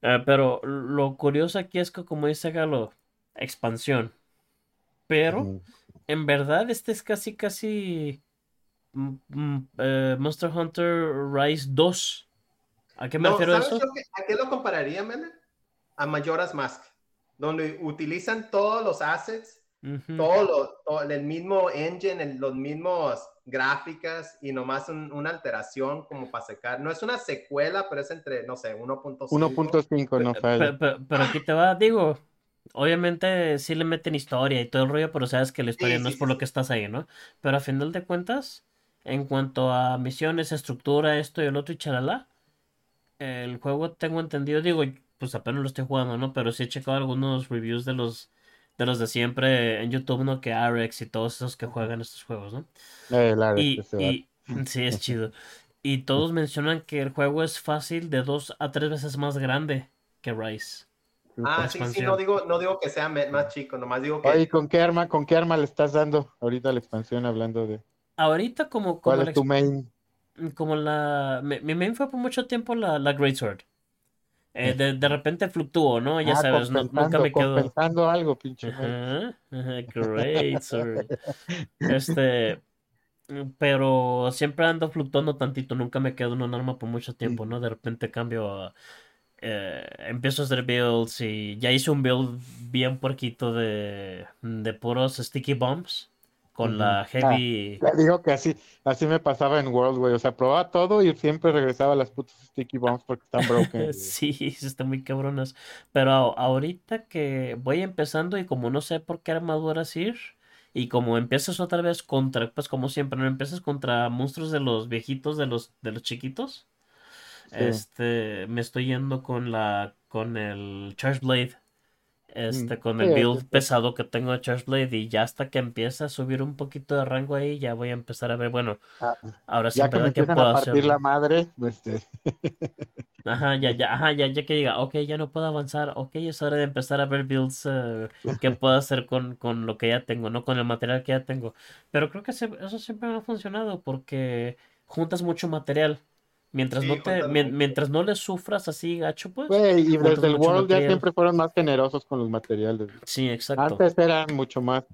Eh, pero lo curioso aquí es que, como dice Galo, expansión. Pero, en verdad, este es casi, casi mm, mm, eh, Monster Hunter Rise 2. ¿A qué me No, refiero a ¿sabes eso? ¿A qué lo compararía, Mele? A Majora's Mask, donde utilizan todos los assets, Ujú. todo, lo, todo el mismo engine, el- los mismos gráficas y nomás un- una alteración como para secar. No es una secuela, pero es entre, no sé, 1.5. 1.5 no falla. Pe- pe- Pero, aquí te va, digo, obviamente sí le meten historia y todo el rollo, pero sabes que la historia Sí, no sí, es por sí, lo que estás ahí, ¿no? Pero a final de cuentas, en cuanto a misiones, estructura, esto y el otro y chalala, el juego tengo entendido, digo, pues apenas lo estoy jugando, ¿no? Pero sí he checado algunos reviews de los de los de siempre en YouTube, ¿no? Que Arex y todos esos que juegan estos juegos, ¿no? Eh, la Y, sí, es chido. *laughs* Y todos mencionan que el juego es fácil de dos a tres veces más grande que Rise. Ah, sí, sí, no digo, no digo que sea más chico, nomás digo que Oye, ¿con qué arma, con qué arma le estás dando ahorita la expansión hablando de Ahorita como, como cuál la es tu main? como la... Mi, mi main fue por mucho tiempo la, la Greatsword. Eh, de, de repente fluctuó, ¿no? Ya Ah, sabes, no- nunca me quedo... compensando algo, pinche. Ajá, Greatsword. Este... *laughs* Pero siempre ando fluctuando tantito, nunca me quedo en un arma por mucho tiempo, ¿no? De repente cambio a... eh, empiezo a hacer builds y ya hice un build bien puerquito de, de puros sticky bombs con la heavy... Te digo que así, así me pasaba en World, güey. O sea, probaba todo y siempre regresaba a las putas sticky bombs porque están broken. *laughs* Sí, están muy cabronas. Pero ahorita que voy empezando y como no sé por qué armaduras ir, y como empiezas otra vez contra, pues como siempre, no empiezas contra monstruos de los viejitos, de los, de los chiquitos. Sí. Este, me estoy yendo con la, con el Charge Blade. Este, Mm, con sí, el build pesado que tengo de Charge Blade. Y ya hasta que empieza a subir un poquito de rango ahí, ya voy a empezar a ver, bueno, Ah, ahora sí, que verdad, ¿qué empiezan puedo a hacer? partir la madre, este, *laughs* Ajá, ya, ya, ajá, ya, ya que diga, ok, ya no puedo avanzar, ok, es hora de empezar a ver builds eh, que *laughs* puedo hacer con, con lo que ya tengo, no con el material que ya tengo. Pero creo que se- eso siempre me ha funcionado porque juntas mucho material. Mientras Sí, no te, mientras no le sufras así gacho, pues. güey, y desde el World ya material. siempre fueron más generosos con los materiales. Sí, exacto. Antes eran mucho más.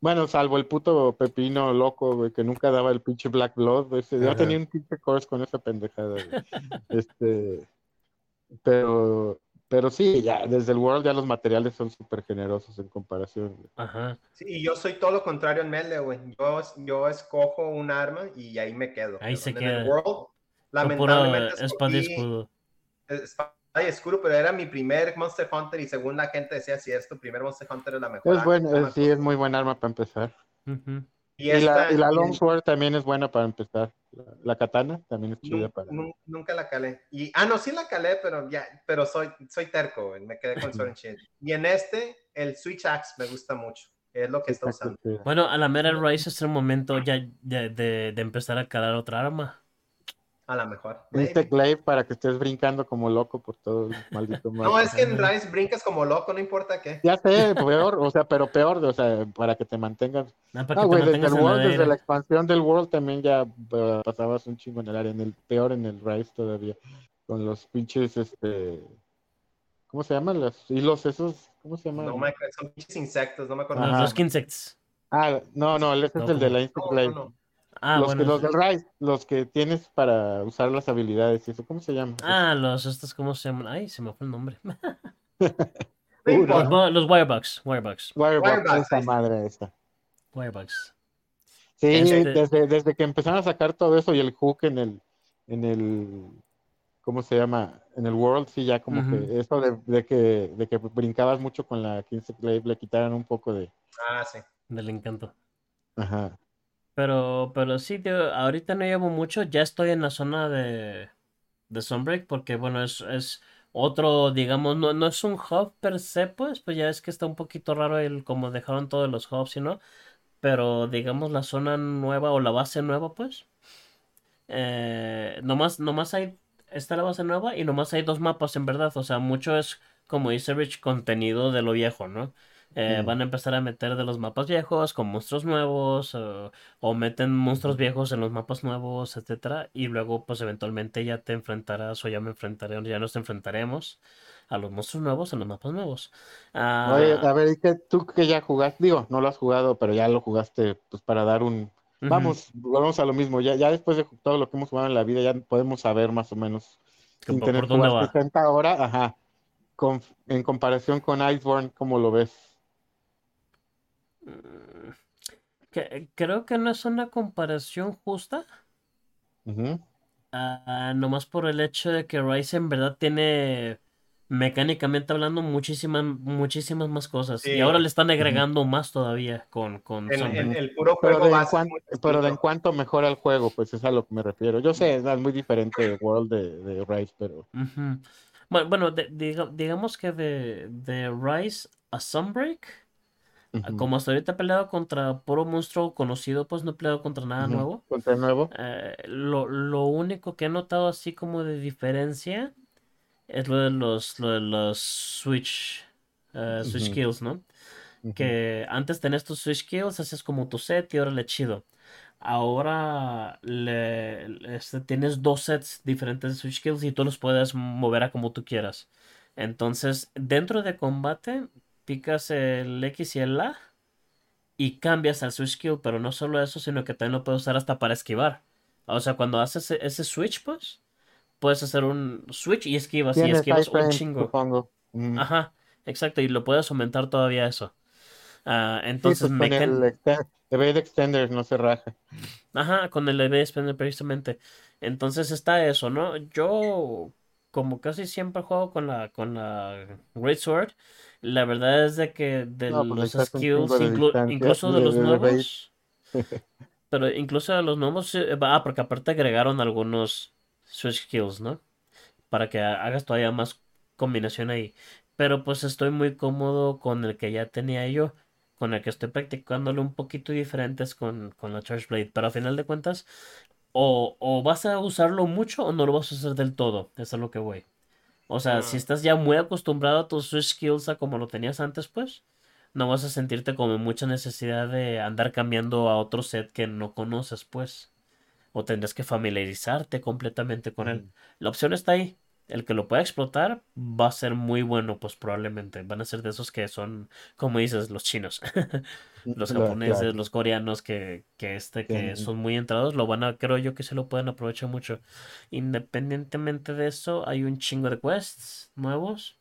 Bueno, salvo el puto pepino loco, güey, que nunca daba el pinche Black Blood. Ese, yo Ajá. tenía un pinche course con esa pendejada, güey. *laughs* Este, pero, pero sí, ya, desde el World ya los materiales son súper generosos en comparación. güey. Ajá. Sí, y yo soy todo lo contrario en Melee, güey. Yo, yo escojo un arma y ahí me quedo. Ahí se En el queda. World, lamentablemente pura espada y escudo. espada y escudo, pero era mi primer Monster Hunter y según la gente decía, si es tu primer Monster Hunter es la mejor. Es arma". bueno, sí, es muy buen arma para empezar. Ujú. Y Y la, esta- y la y- Longsword también es buena para empezar. La, la katana también es chida para. nun- nunca la calé. Y, ah, no, sí la calé, pero ya, pero soy, soy terco, güey, me quedé con Sword and Shield. Y en este, el Switch Axe me gusta mucho. Es lo que está usando. Bueno, a la mera Rise es el momento ya de, de, de empezar a calar otra arma. A lo mejor. Insect Glaive para que estés brincando como loco por todo el maldito *laughs* No, mapa. es que en Rise brincas como loco, no importa qué. Ya sé, peor, o sea, pero peor, o sea, para que te mantengas. Ah, para te güey, desde el World, desde la expansión del World también ya eh, pasabas un chingo en el área, en el peor en el Rise todavía, con los pinches, este, ¿cómo se llaman? Los hilos esos, ¿cómo se llaman? No me acuerdo, son pinches insectos, no me acuerdo. Los, insects. Ah, no, no, ese No, es el de la Insect No, no, no. Ah, los, bueno. que, los sí. del Rise, los que tienes para usar las habilidades y eso, ¿cómo se llama? Ah, los estos, ¿cómo se llaman? Ay, se me fue el nombre. No Uh, importa. Los, Wirebugs, Wirebugs, Wirebox, Wirebox, esa madre esa. Wirebugs. Sí, Este- desde, desde que empezaron a sacar todo eso y el hook en el, en el, ¿cómo se llama? En el World, sí, ya como que eso de, de que, de que brincabas mucho con la King's Glaive le quitaron un poco de, Ah, sí. Del encanto. ajá. Pero, pero sí, tío, ahorita no llevo mucho. Ya estoy en la zona de, de Sunbreak porque, bueno, es, es otro, digamos, no, no es un hub per se, pues, pues ya es que está un poquito raro el como dejaron todos los hubs, ¿no? Pero, digamos, la zona nueva o la base nueva, pues. Eh, nomás, nomás hay, está la base nueva y nomás hay dos mapas en verdad. O sea, mucho es, como dice Rich, contenido de lo viejo, ¿no? Eh, Mm. van a empezar a meter de los mapas viejos con monstruos nuevos o, o meten monstruos viejos en los mapas nuevos, etcétera, y luego pues eventualmente ya te enfrentarás o ya me enfrentaré, ya nos enfrentaremos a los monstruos nuevos en los mapas nuevos. Ah, Oye, a ver, ¿y qué, tú que ya jugaste? Digo, no lo has jugado, pero ya lo jugaste, pues para dar un, vamos, volvemos a lo mismo, ya, ya después de todo lo que hemos jugado en la vida, ya podemos saber más o menos, Que sin por- tener por que dónde va. 60 horas, ajá, con, en comparación con Iceborne, ¿cómo lo ves? Que- creo que no es una comparación justa. Ujú. Ah, nomás por el hecho de que Rise en verdad tiene mecánicamente hablando muchísimas muchísimas más cosas y ahora le están agregando más todavía con con el puro Pero juego de, cuan- muy pero de en cuanto mejora el juego, pues es a lo que me refiero. Yo sé, es muy diferente el World de, de Rise, pero. Bueno, bueno, de- diga- digamos que de, de Rise a Sunbreak, como hasta ahorita he peleado contra puro monstruo conocido, pues no he peleado contra nada nuevo. Contra nuevo. Eh, lo, lo único que he notado así como de diferencia es lo de los, lo de los Switch, eh, Switch Ujú. Skills, ¿no? Que antes tenías tus Switch Skills, haces como tu set y ahora le chido. ahora le, este, tienes dos sets diferentes de Switch Skills y tú los puedes mover a como tú quieras. Entonces, dentro de combate, picas el X y el A y cambias al Switch Skill, pero no solo eso, sino que también lo puedes usar hasta para esquivar. O sea, cuando haces e-, ese, switch, pues, puedes hacer un switch y esquivas y esquivas un chingo. Ajá, exacto, y lo puedes aumentar todavía eso. Ah, entonces, pues, me el, el Extender no se raja. Ajá, con el EV Extender precisamente. Entonces está eso, ¿no? Yo, como casi siempre juego con la, con la Great Sword, la verdad es de que de pues, los skills, incluso de los nuevos, pero incluso de los nuevos, ah, porque aparte agregaron algunos switch skills, ¿no? Para que hagas todavía más combinación ahí. Pero pues estoy muy cómodo con el que ya tenía yo con el que estoy practicándolo un poquito diferentes con, con la Charge Blade. Pero a final de cuentas, o, o, vas a usarlo mucho o no lo vas a usar del todo. Eso es lo que voy. O sea, si estás ya muy acostumbrado a tus Switch skills a como lo tenías antes, pues no vas a sentirte como mucha necesidad de andar cambiando a otro set que no conoces, pues. O tendrás que familiarizarte completamente con él. La opción está ahí el que lo pueda explotar va a ser muy bueno, pues probablemente. Van a ser de esos que son, como dices, los chinos. *laughs* los japoneses, los coreanos que, que este, que son muy entrados, lo van a, creo yo que se lo pueden aprovechar mucho. Independientemente de eso, hay un chingo de quests nuevos.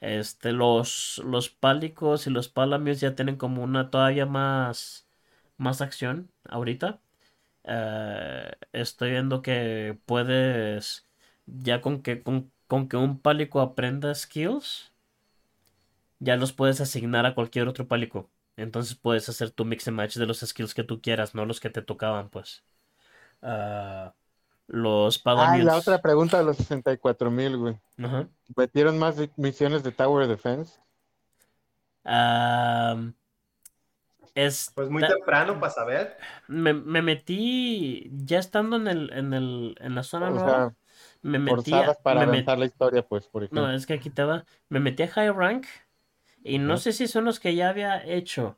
Este, los, los pálicos y los palamios ya tienen como una todavía más, más acción ahorita. Eh, estoy viendo que puedes ya con que, con, que un pálico aprenda skills, ya los puedes asignar a cualquier otro pálico. Entonces puedes hacer tu mix and match de los skills que tú quieras, no los que te tocaban, pues. Uh, los Ah, la otra pregunta de los 64 mil, güey. ¿Metieron más misiones de Tower Defense? es pues muy temprano para saber. Me, metí ya estando en el, en el, en la zona nueva me metí para avanzar la historia, pues, por ejemplo. No, es que aquí va. Me metí a High Rank y no sé si son los que ya había hecho,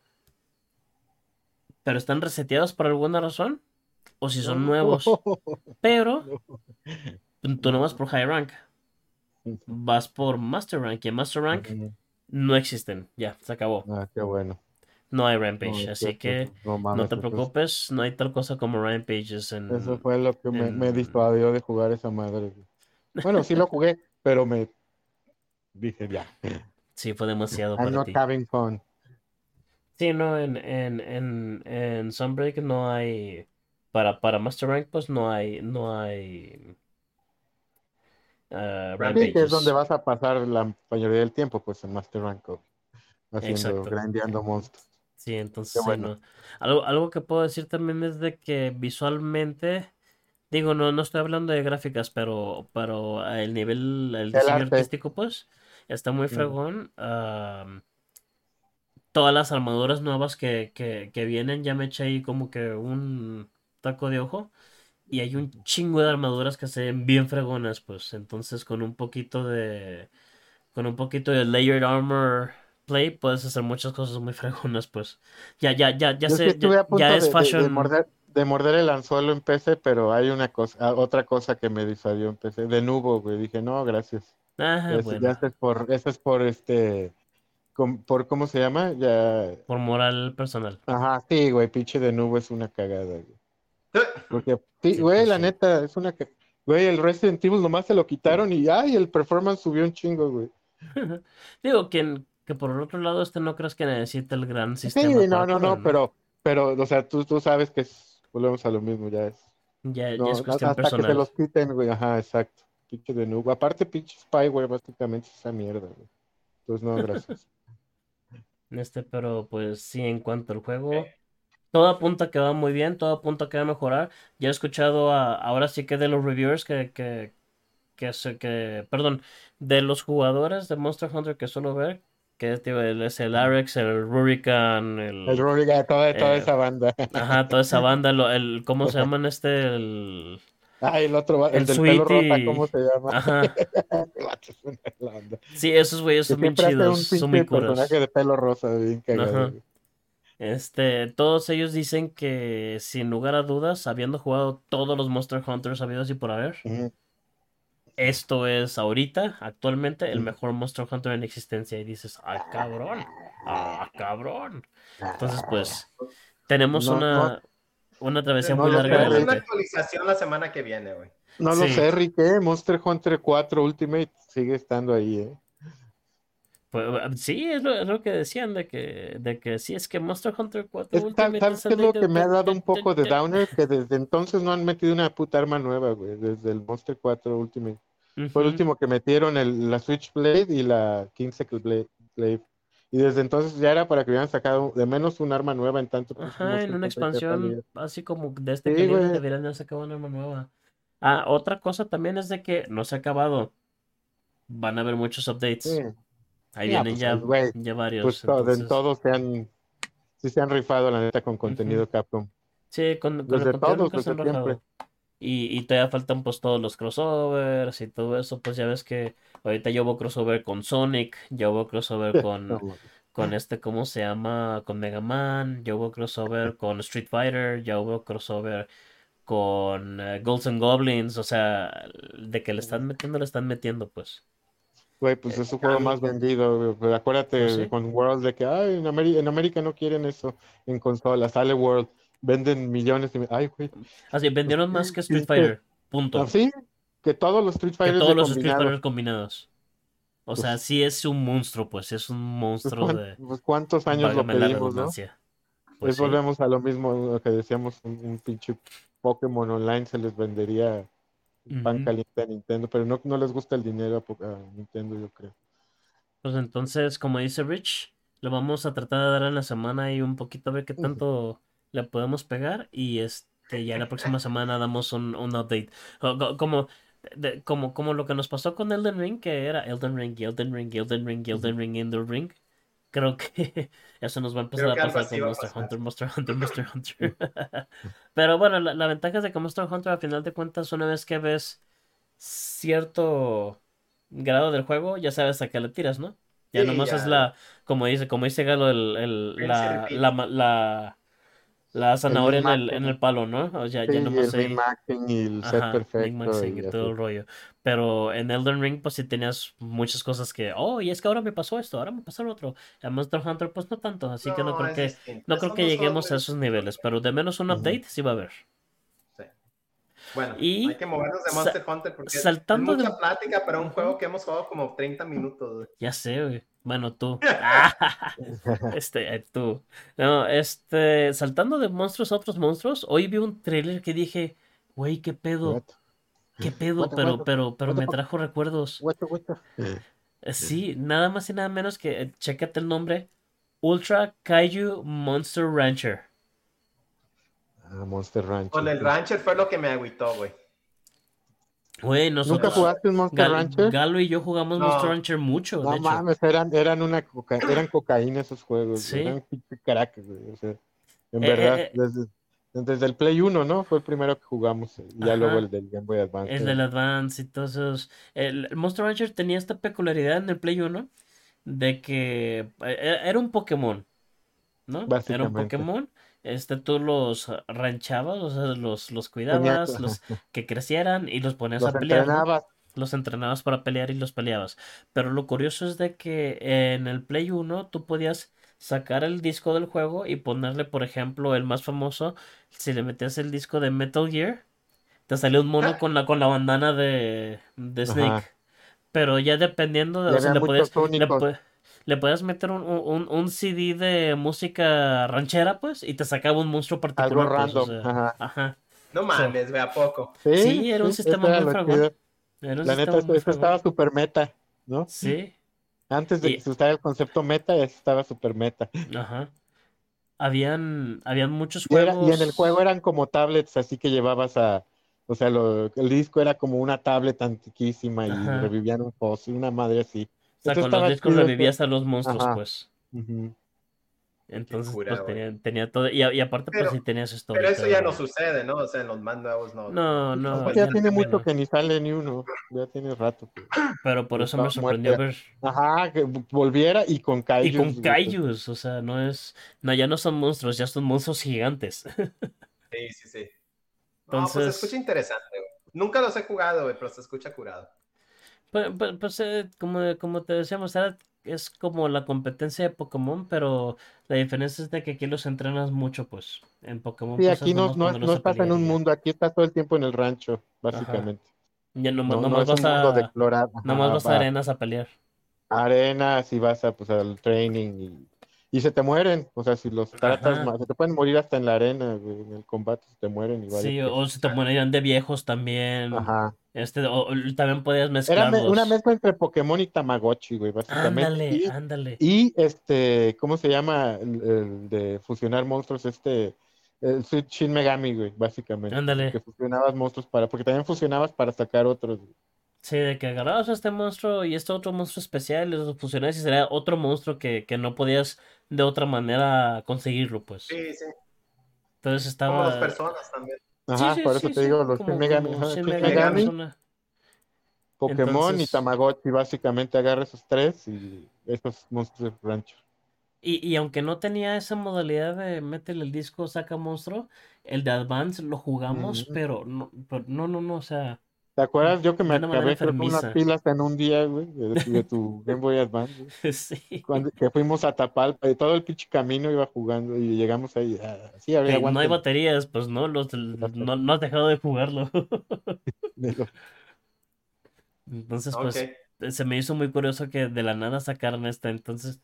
pero están reseteados por alguna razón o si son nuevos. *laughs* Pero tú no vas por High Rank, vas por Master Rank y en Master Rank no existen. Ya, se acabó. Ah, qué bueno no hay Rampage, así que no, te preocupes, no hay tal cosa como Rampages en... Eso fue lo que me, me, disuadió de jugar esa madre. Bueno, sí lo jugué, *laughs* pero me dije ya. Sí, fue demasiado I'm not having fun. Sí, no, en, en, en, en Sunbreak no hay... Para, para Master Rank, pues no hay... No hay... Uh, sí, que es donde vas a pasar la mayoría del tiempo, pues en Master Rank, haciendo, grandeando monstruos. Sí, entonces bueno. Algo, algo que puedo decir también es de que visualmente, digo, no, no estoy hablando de gráficas, pero, pero el nivel, el, diseño artístico, pues, está muy fregón. todas las armaduras nuevas que, que, que vienen, ya me eché ahí como que un taco de ojo. Y hay un chingo de armaduras que se ven bien fregonas, pues. Entonces, con un poquito de. Con un poquito de layered armor Play puedes hacer muchas cosas muy *laughs* fregonas, pues. Ya, ya, ya, ya sé, ya, es fashion. De, morder, el anzuelo en PC, pero hay una cosa, ah, otra cosa que me disuadió en PC. De nuevo, güey. Dije, no, gracias. Ajá, eso, Ya es por, eso es por este, por, ¿cómo se llama? Ya. Por moral personal. Ajá, sí, güey, pinche de nuevo es una cagada, güey. *laughs* Porque, sí, güey, pues la neta, es una Güey, el Resident Evil nomás se lo quitaron y ay, el performance subió un chingo, güey. *laughs* Digo, que que por el otro lado, este no crees que necesite el gran sistema. Sí, no, no, no, pero, pero, o sea, tú, tú sabes que es, volvemos a lo mismo, ya es. Ya, ya es cuestión hasta personal. que se los quiten, güey, ajá, exacto. Pinche de nube. Aparte, pinche spyware, básicamente esa mierda, güey. Entonces, no, gracias. *laughs* *laughs* este, pero pues sí, en cuanto al juego, todo apunta que va muy bien, todo apunta que va a mejorar. Ya he escuchado a, ahora sí que de los reviewers que, que, que, que, perdón, de los jugadores de Monster Hunter que suelo ver, que es el Arex, el Rurican, el... El Rurican, toda, toda eh, esa banda. Ajá, toda esa *laughs* banda, el, ¿cómo se llaman este? El... Ah, el otro, el, del pelo rosa, ¿cómo se llama? Ajá. *laughs* sí, esos güeyes son bien chidos, son muy curas. personaje de pelo rosa, bien cagado. Este, todos ellos dicen que sin lugar a dudas, habiendo jugado todos los Monster Hunters habidos y por haber, Ujú. Esto es ahorita, actualmente, el Mm. mejor Monster Hunter en existencia. Y dices, ah, cabrón, ah, cabrón. Entonces, pues, tenemos No, una, no. una travesía No muy larga una actualización la semana que viene, güey. No lo sé, Rick, ¿eh? Monster Hunter 4 Ultimate sigue estando ahí, ¿eh? Pues, sí, es lo, es lo que decían de que, de que sí, es que Monster Hunter 4 Es- Ultimate ¿Sabes es qué es lo que me ha dado un poco de downer? Que *laughs* desde entonces no han metido una puta arma nueva, güey, desde el Monster 4 Ultimate. Fue el último que metieron el, la Switchblade y la Kingsicle Blade. Blade. Y desde entonces ya era para que hubieran sacado de menos un arma nueva en tanto pinche Ajá, Monster en una expansión así como de este Sí, calibre deberían haber sacado una arma nueva. Ah, otra cosa también es de que no se ha acabado. Van a haber muchos updates. Sí. Ahí Ya, vienen pues, ya, güey, ya varios. Pues en entonces- todos se han, sí se han rifado, la neta, con contenido Capcom. Sí, con, con Desde todos, desde siempre. rajado. Y, y todavía faltan pues todos los crossovers y todo eso. Pues ya ves que ahorita ya hubo crossover con Sonic, ya hubo crossover *laughs* con, No, con este, ¿cómo se llama? Con Mega Man, ya hubo crossover con Street Fighter, ya hubo crossover con eh, Ghosts and Goblins, o sea, de que le están metiendo, le están metiendo, pues. Güey, pues es su juego más vendido, güey. Acuérdate sí. con World de que, ay, en, Ameri- en América no quieren eso en consola, sale World, venden millones y, ay, güey, Así, vendieron más que Street que- Fighter, punto. así que todos los Street Que Fighters todos de los Street. Fighter combinados. O sea, Pues- sí es un monstruo, pues, es un Pues, monstruo de... pues, ¿cuántos años lo pedimos, no? Pues sí. volvemos a lo mismo que decíamos, un, un pinche Pokémon Online se les vendería pan Ujú. caliente a Nintendo, pero no, no les gusta el dinero a, Nintendo, yo creo. Pues entonces, como dice Rich, lo vamos a tratar de dar en la semana y un poquito a ver qué tanto le podemos pegar y este ya la próxima semana damos un, un update. Co- co- Como, de- como, como lo que nos pasó con Elden Ring, que era Elden Ring, Elden Ring, Elden Ring, Elden Ring, Elden Ring. Creo que *laughs* eso nos va a empezar a pasar con Monster pasar. Hunter, Monster Hunter, Monster *laughs* Hunter. *laughs* Pero bueno, la, la ventaja es de que Monster Hunter, a final de cuentas, una vez que ves cierto grado del juego, ya sabes a qué le tiras, ¿no? Ya Sí, nomás ya. es la, como dice, como dice Galo, el, el- la, la, la, la zanahoria en el, en el palo, ¿no? O sea, Sí, ya y nomás el y el set Ajá, perfecto y y todo el rollo. Pero en Elden Ring, pues sí tenías muchas cosas que, oh, y es que ahora me pasó esto, ahora me pasó lo otro. En Monster Hunter, pues no tanto, así que no creo que, distinto. no creo que dos lleguemos a esos niveles, pero de menos un update sí va a haber. Sí. Bueno, Y hay que movernos de sa- Monster Hunter porque es- saltando es mucha del- plática para un juego que hemos jugado como 30 minutos. Ya sé, güey. Bueno, tú. Ah, *laughs* *laughs* este, eh, tú. No, este, saltando de monstruos a otros monstruos, hoy vi un trailer que dije, güey, qué pedo, qué *laughs* pedo, pero, pero, pero me trajo recuerdos. The- Eh, Sí, nada más y nada menos que, eh, chécate el nombre, Ultra Kaiju Monster Rancher. Ah, Monster Ranch. Con el Rancher fue lo que me agüitó, güey. Güey, ¿Nunca nosotros, jugaste un Monster Gal- Rancher? Galo y yo jugamos No. Monster Rancher mucho, No de hecho. mames, eran, eran una coca- eran cocaína esos juegos, Sí. eran crack, güey, o sea, en Eh, verdad, eh, eh. desde, desde el Play 1, ¿no? Fue el primero que jugamos, y ya Ajá. luego el del Game Boy Advance. El del Advance y todos esos. El, el Monster Rancher tenía esta peculiaridad en el Play 1 de que era un Pokémon, ¿no? Era un. Pokémon. Este, tú los ranchabas, o sea, los, los cuidabas, los *laughs* que crecieran y los ponías Los a pelear, entrenabas, Los entrenabas para pelear y los peleabas. Pero lo curioso es de que en el Play 1 tú podías sacar el disco del juego y ponerle, por ejemplo, el más famoso, si le metías el disco de Metal Gear, te salía un mono con la, con la bandana de, de Snake. Ajá. Pero ya dependiendo de, o sea, le podías, le, le podías meter un, un, un CD de música ranchera, pues, y te sacaba un monstruo particular. algo pues, o random, sea, ajá. ajá. No mames, ve a poco. Sí, Sí, era un sistema era muy. Era un La sistema neta, fregón. estaba super meta, ¿no? Sí. Antes de Y- que se usara el concepto meta, eso estaba super meta. Ajá. Habían, habían muchos Y, era- juegos. y en el juego eran como tablets, así que llevabas a, o sea, lo- el disco era como una tablet antiquísima y Ajá. revivían un y una madre así. O sea, con los discos revivías a los monstruos, Ajá. pues. Entonces, cura, pues tenía, tenía todo. Y, y aparte, Pero- pues sí tenía su historia. Pero y eso ya no sucede, ¿no? O sea, en los más nuevos no. No, no. pues, ya ya- tiene mucho no. que ni sale ni uno. Ya tiene rato. Pero por eso me sorprendió ver. Ajá, que volviera y con Y Kaijus. con güey. Kaijus, o sea, no es. No, ya no son monstruos, ya son monstruos gigantes. *laughs* Sí, sí, sí. No, pues se Entonces- escucha interesante, güey. Nunca los he jugado, güey, pero se escucha curado. Pues, pues, eh, como, como te decíamos, era- es como la competencia de Pokémon, pero la diferencia es de que aquí los entrenas mucho, pues. En Pokémon. Sí, pues, es aquí no, no, no estás en un mundo, aquí estás todo el tiempo en el rancho, básicamente. Ya nomás, No, no nomás un vas a. explorar. ajá, Nomás vas a arenas a pelear. arenas y vas a, pues, al training y, y se te mueren. O sea, si los tratas Ajá. se te pueden morir hasta en la arena, en el combate se te mueren igual. Sí, o se te morirán de viejos también. Ajá. Este, o, o también podías Era me- mezclarlos. una mezcla entre Pokémon y Tamagotchi, güey, básicamente. Ándale, Y- ándale. Y este, ¿cómo se llama? El, el de fusionar monstruos, este, el Shin Megami, güey, básicamente. Ándale. Que fusionabas monstruos para, porque también fusionabas para sacar otros. güey. Sí, de que agarrabas a este monstruo y este otro monstruo especial, y los fusionabas y sería otro monstruo que, que no podías de otra manera conseguirlo, pues. Sí, sí. Entonces Como estaba. las personas también. Ajá, Sí, por eso sí, te sí, digo, los Megami, Megami. Pokémon y Tamagotchi, básicamente agarra esos tres y esos monstruos de rancho. Y, y aunque no tenía esa modalidad de métele el disco, saca monstruo, el de Advance lo jugamos, pero no, pero no, no, no, o sea, ¿Te acuerdas? Yo que me acabé que unas pilas en un día, güey, de, de tu *laughs* Game Boy Advance, güey. *laughs* sí. Cuando, que fuimos a Tapalpa y todo el pinche camino iba jugando y llegamos ahí. ah, sí, había Eh, no hay baterías, pues no, los, no, no has dejado de jugarlo. *laughs* Entonces, pues, se me hizo muy curioso que de la nada sacaran esta. Entonces,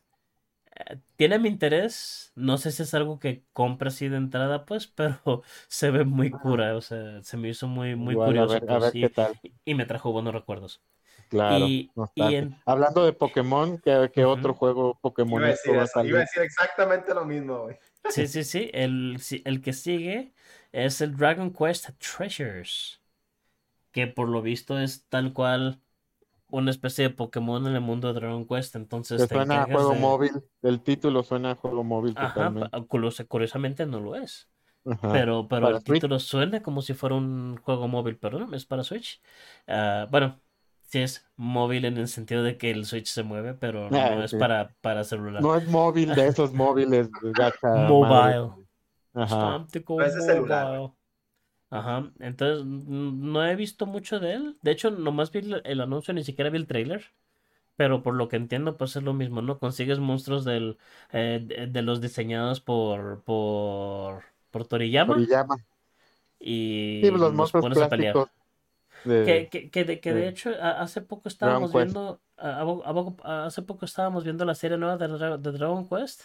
tiene mi interés. No sé si es algo que compre así de entrada, pues, *laughs* pero se ve muy cura. O sea, se me hizo muy, muy igual, curioso. a ver, a pues, ver y, qué tal. y me trajo buenos recuerdos. Claro. Y, y en- Hablando de Pokémon, ¿qué, qué Ujú. otro juego Pokémon Iba a decir va a eso, iba a salir? decir exactamente lo mismo, güey. sí, *laughs* sí, sí. El, sí, el que sigue es el Dragon Quest Treasures. Que por lo visto es tal cual una especie de Pokémon en el mundo de Dragon Quest. Entonces te suena a juego de- móvil. El título suena a juego móvil Ajá, curiosa- curiosamente no lo es. Ajá. Pero, pero el Switch. título suena como si fuera un juego móvil, pero no, es para Switch. Ah, bueno, sí es móvil en el sentido de que el Switch se mueve, pero no Ah, es sí. para, para celular. No es móvil de esos móviles de gacha *laughs* madre. Mobile. Ajá. No, es mobile. Ajá, entonces no he visto mucho de él. De hecho, nomás vi el, anuncio, ni siquiera vi el trailer. Pero por lo que entiendo, pues es lo mismo, ¿no? Consigues monstruos del, eh, de, de los diseñados por, por, por Toriyama Toriyama. y Sí, los los monstruos pones a pelear. de- Que, que, que de, que de de hecho hace poco estábamos viendo, a- a a hace poco estábamos viendo la serie nueva de, Dra- de Dragon Quest.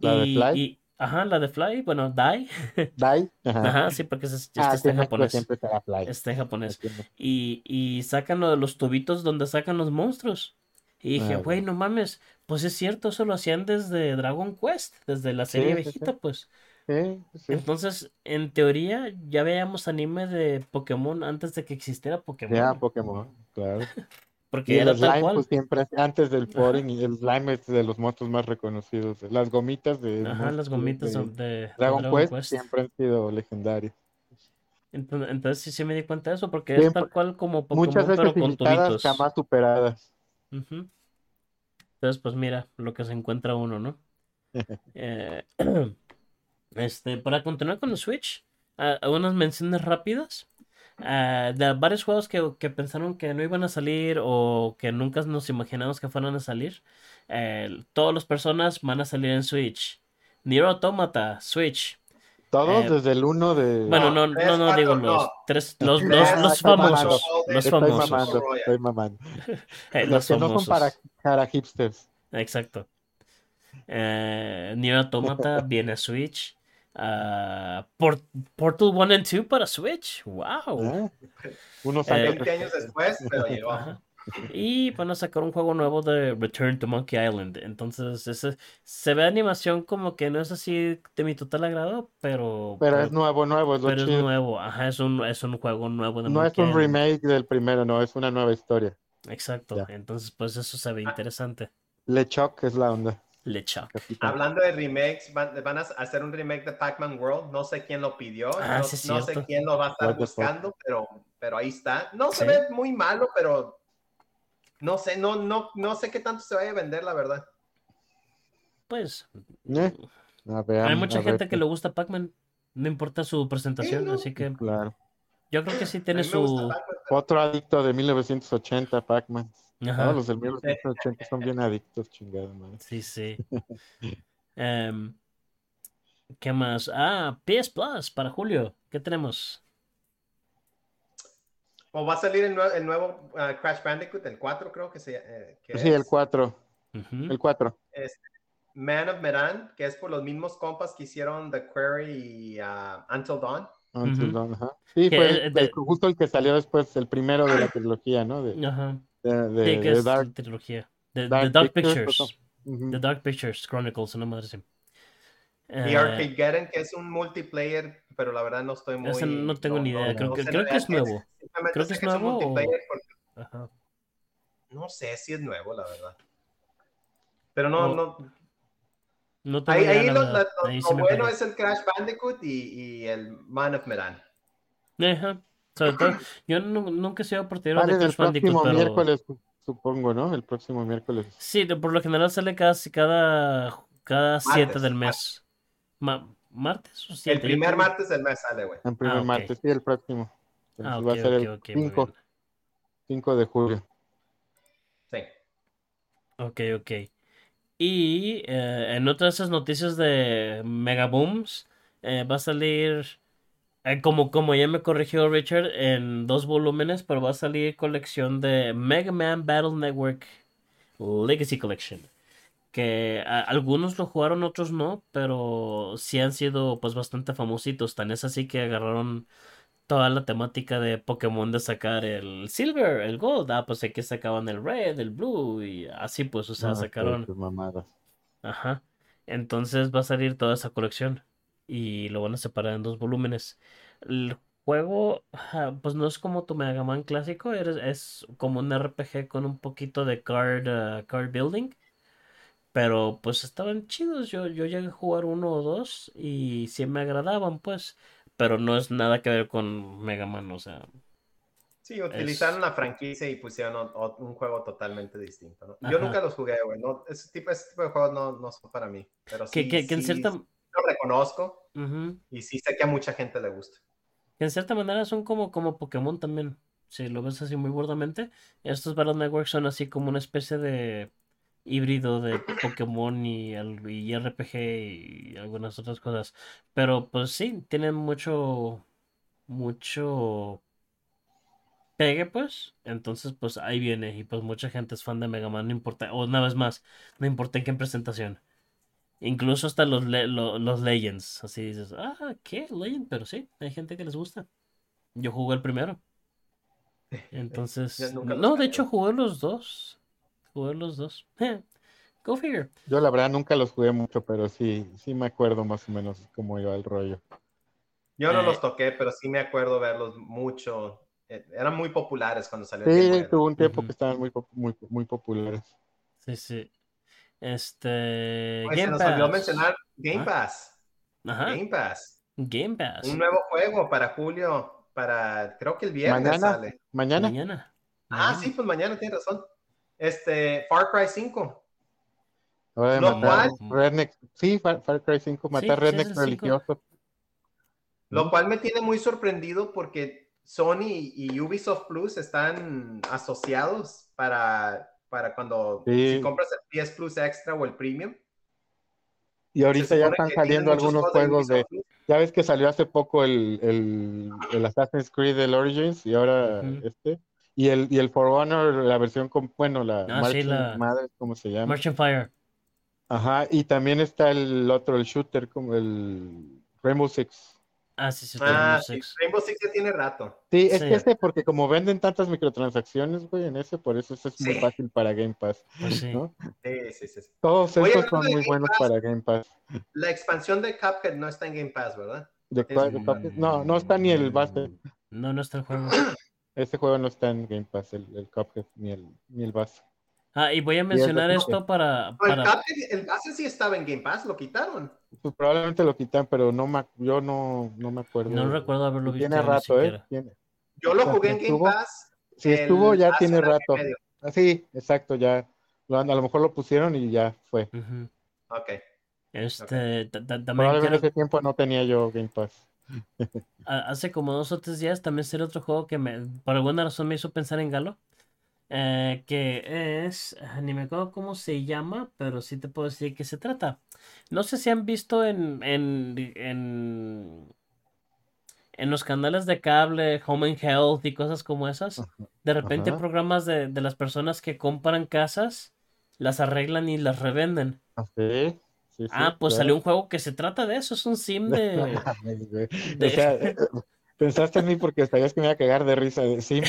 ¿La de Y, Fly? y- ajá, la de Fly, bueno, Dai. *laughs* Dai. Ajá. Ajá, sí, porque es- este Ah, está en México japonés. siempre será Fly. Está en japonés. Y, y sacan lo de los tubitos donde sacan los monstruos. Y dije, Ah, güey, no mames, pues es cierto, eso lo hacían desde Dragon Quest, desde la serie Sí, viejita, pues. Sí, sí. Entonces, en teoría, ya veíamos anime de Pokémon antes de que existiera Pokémon. Ya, Pokémon, claro. *laughs* Porque Y el slime, cual. pues siempre, antes del porting, y el slime es de los monstruos más reconocidos. Las gomitas de, Ajá, monstruos las gomitas de de, de Dragon, Dragon Quest, Quest. siempre han sido legendarios. Entonces, entonces sí, sí me di cuenta de eso, porque es tal cual como Pokémon, Muchas pero veces con imitadas, tubitos. jamás superadas. Entonces, pues mira lo que se encuentra uno, ¿no? *laughs* Eh, *clears throat* este, para continuar con el Switch, ah, unas menciones rápidas. Ah, de varios juegos que, que pensaron que no iban a salir o que nunca nos imaginamos que fueran a salir. Eh, todas las personas van a salir en Switch. Nier Automata, Switch. Todos Eh, desde el 1 de... Bueno, No, no, no, digo no. los tres, los, los, los famosos, los estoy Estoy famosos, mamando, estoy mamando. *laughs* eh, Los los que no son famosos. para, para hipsters. Exacto. Eh, Nier Automata *laughs* viene a Switch. Ah, Port- Portal 1 and 2 para Switch. Wow. ¿eh? Unos Eh, años 20 años después, pero llegó. Ajá. Y van a sacar un juego nuevo de Return to Monkey Island. Entonces, ese, se ve animación como que no es así de mi total agrado, pero, Pero es nuevo, nuevo, es lo pero es chido. nuevo. Ajá, es un, es un juego nuevo de No es Monkey un Island. remake del primero, no, es una nueva historia. Exacto. Ya. Entonces, pues eso se ve interesante. LeChuck es la onda. LeChuck. Hablando de remakes, van, van a hacer un remake de Pac-Man World. No sé quién lo pidió. Ah, no, sí, no sé quién lo va a estar buscando, pero, pero ahí está. No se ve muy malo, pero no sé, no, no, no sé qué tanto se vaya a vender, la verdad. Pues Eh, a ver, hay mucha gente que le gusta Pac-Man. No importa su presentación, Sí, no. así que Claro. yo creo que sí tiene su. Otro adicto de 1980, Pac-Man. Los del 1980 son bien adictos, chingada madre. Sí, sí. Em, ¿Qué más? Ah, PS Plus para julio. ¿Qué tenemos? O va a salir el, nue- el nuevo ah, Crash Bandicoot, el 4 creo que, se, eh, que Sí, el es. 4. Ujú. El 4. Man of Medan, que es por los mismos compas que hicieron The Query y ah, Until Dawn. Until. Dawn, ajá. Sí, Que, fue el- de- justo el que salió después, el primero de la trilogía, ¿no? De, Ajá. De, de- Sí, que de es Dark. trilogía. The, The Dark Dark, Pictures. The Dark Pictures Chronicles, una madre así. Y Eh, Arcadegeddon, que es un multiplayer, pero la verdad no estoy muy... ese no tengo ni idea. Creo que- creo es nuevo. Creo que es que nuevo o- multiplayer porque ajá. no sé si es nuevo, la verdad. Pero no, No, no. No tengo Ahí, idea, ahí la lo, Ahí bueno es el Crash Bandicoot y, y el Man of Medan. Ajá. Sobre *clears throat* todo, yo nu- nunca he sido partidario Sale de el Crash Bandicoot, próximo pero... miércoles, supongo, ¿no? El próximo miércoles. Sí, por lo general sale casi cada, cada 7 Martes, del mes. Ma- ¿Martes o 7? El primer martes del mes sale, güey. El primer Ah, ok. martes, sí, el próximo. Entonces Ah, va ok, a ser ok, el ok, muy 5, bien. 5 de julio. Sí. Ok, ok. Y eh, en otras de esas noticias de Megabooms, eh, va a salir, eh, como, como ya me corrigió Richard, en dos volúmenes, pero va a salir colección de Mega Man Battle Network Legacy Collection. Que a- algunos lo jugaron, otros no, pero sí han sido pues bastante famositos. Tan es así que agarraron toda la temática de Pokémon de sacar el Silver, el Gold. Ah, pues aquí sacaban el Red, el Blue y así pues, o sea, Ah, sacaron... pues, mamadas. Ajá. Entonces va a salir toda esa colección y lo van a separar en dos volúmenes. El juego, pues no es como tu Mega Man clásico, eres- es como un RPG con un poquito de card, ah, card building. Pero pues estaban chidos. Yo, yo llegué a jugar uno o dos y sí me agradaban, pues. Pero no es nada que ver con Mega Man, o sea. Sí, utilizaron la franquicia y pusieron o- o- un juego totalmente distinto. ¿no? Yo nunca los jugué, güey. No, ese, tipo, ese tipo de juegos no, no son para mí. Pero Que, sí, que, que en sí cierta, lo reconozco y sí sé que a mucha gente le gusta. En cierta manera son como, como Pokémon también. Si lo ves así muy burdamente. Estos Battle Networks son así como una especie de híbrido de Pokémon y RPG y algunas otras cosas. Pero pues sí, tienen mucho, mucho pegue pues. Entonces pues ahí viene. Y pues mucha gente es fan de Mega Man, no importa. O una vez más, no importa en qué presentación. Incluso hasta los, le- lo- los Legends. Así dices, ah, ¿qué? Legend, pero sí, hay gente que les gusta. Yo jugué el primero. *laughs* Entonces, no, de hecho jugué los dos. Jugué los dos. *laughs* Go figure. Yo la verdad nunca los jugué mucho, pero sí, sí me acuerdo más o menos cómo iba el rollo. Yo no Eh. los toqué, pero sí me acuerdo verlos mucho. Eh, Eran muy populares cuando salió el Game Boy Sí, tuvo un tiempo que estaban muy, muy, muy populares. Sí, sí. Este. Se Game nos olvidó Pass. mencionar Game Ah. Pass. Ajá. Game Pass. Game Pass. Un nuevo juego para julio, para creo que el viernes Mañana. sale. Mañana. Mañana. Ah, Mañana. sí, pues mañana tienes razón. Este, Far Cry 5. Ahora de Lo cual- rednecks. Sí, Far, Far Cry 5, matar sí, cinco. religiosos. Lo cual me tiene muy sorprendido porque Sony y Ubisoft Plus están asociados para, para cuando Sí. si compras el PS Plus Extra o el Premium. Y ahorita ya están saliendo algunos juegos de. Plus. Ya ves que salió hace poco el, el, el Assassin's Creed del Origins y ahora este. Y el, y el For Honor, la versión con, bueno, la Ah, sí, la- Madre, ¿cómo se llama? Marching Fire. Ajá, y también está el otro, el shooter, como el Rainbow Six. Ah, sí, sí, Ah, Rainbow sí, Six. Rainbow Six ya tiene rato. Sí, es Sí. que ese, porque como venden tantas microtransacciones, güey, en ese, por eso ese es muy Sí. fácil para Game Pass. Pues sí. ¿no? Sí, sí, sí. sí. Todos Oye, estos son muy Game buenos Pass. para Game Pass. La expansión de Cuphead no está en Game Pass, ¿verdad? ¿De cuál- de cuál- No, no está ni el base. No, no está el juego. Ese juego no está en Game Pass, el, el Cuphead, ni el, ni el base. Ah, y voy a mencionar es esto para. El, Cuphead sí estaba en Game Pass, lo quitaron. Pues probablemente lo quitan, pero no me, yo no, no me acuerdo. No recuerdo haberlo visto. Tiene ni rato, ¿eh? Tiene- Yo lo O sea, jugué en Game estuvo- Pass. Si estuvo, ya tiene rato. medio. Ah, sí, exacto, ya. Lo a lo mejor lo pusieron y ya fue. Ujú. Ok. Este, también Probablemente quiero- ese tiempo no tenía yo Game Pass. *laughs* hace como dos o tres días también salió otro juego que me, por alguna razón me hizo pensar en Galo. Eh, que es, ah, ni me acuerdo cómo se llama, pero sí te puedo decir que se trata. No sé si han visto en, en, en, en los canales de cable, Home and Health y cosas como esas. De repente Ajá. programas de, de las personas que compran casas, las arreglan y las revenden. Ah, sí, sí, sí, Ah, pues claro. salió un juego que se trata de eso, es un sim de... *laughs* De- O sea, *laughs* eh, pensaste en mí porque sabías que me iba a cagar de risa. de Sim,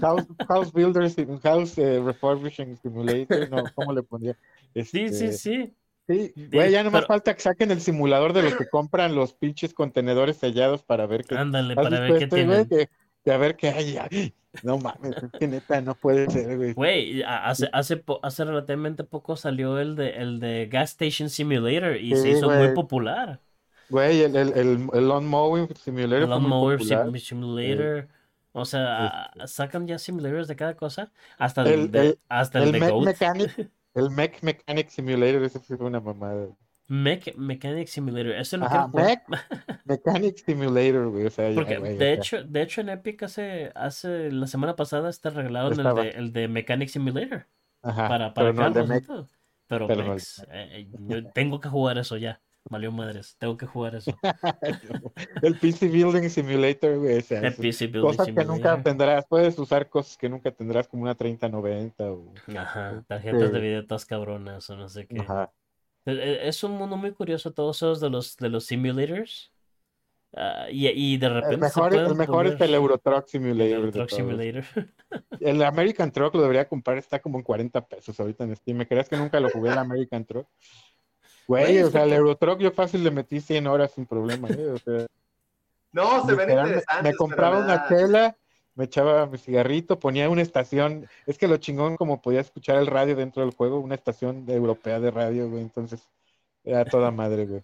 House, house Builder, House eh, Refurbishing Simulator, no, ¿cómo le ponía? Sí, sí, Este, sí. sí. Güey, ya no más pero- falta que saquen el simulador de los que compran los pinches contenedores sellados para ver qué. Ándale, ¿Has para ver qué este, tienen. Que, que a ver qué hay. Ay, No mames, es que neta no puede ser, güey. Güey, hace, hace, hace relativamente poco salió el de, el de Gas Station Simulator y se hizo muy popular. Güey, el, el, el, el Lawn Mowing Simulator El popular. Sim- Simulator. O sea, sacan ya simulators de cada cosa. Hasta el, El- de, el- hasta el, El de Mech. Mechanic, *laughs* el Mech Mechanic Simulator, ese fue una mamada. Mech- Mechanic Simulator. Ese lo Ajá. Mech *laughs* Mechanic Simulator, güey. O sea, ya, Porque güey, de hecho, de hecho en Epic hace, hace la semana pasada este regalaron el Estaba. de, el de Mechanic Simulator ajá, para, para pero no el de Mech. Pero, no el eh, eh, yo tengo que jugar eso ya. Valió madres, tengo que jugar eso. *laughs* El PC Building Simulator, güey. O sea, El PC Building cosas que nunca Simulator. tendrás. Puedes usar cosas que nunca tendrás, como una 3090 o. Ajá, tarjetas de video todas cabronas o no sé qué. Ajá. E- e- Es un mundo muy curioso todos esos de los de los simulators. Ah, y, y de El repente se mejor, el mejor es el Euro Truck Simulator. el de Truck todos. Simulator. El *laughs* American Truck lo debería comprar, está como en 40 pesos ahorita en Steam. ¿Me crees que nunca lo jugué el American Truck? Güey, o sea, que- el Euro Truck yo fácil le metí 100 horas sin problema. ¿eh? O sea, *laughs* No, se ven me- interesantes. me compraba una chela, me echaba mi cigarrito, ponía una estación. Es que lo chingón como podía escuchar el radio dentro del juego, una estación de- europea de radio, güey. Entonces, era toda madre, güey.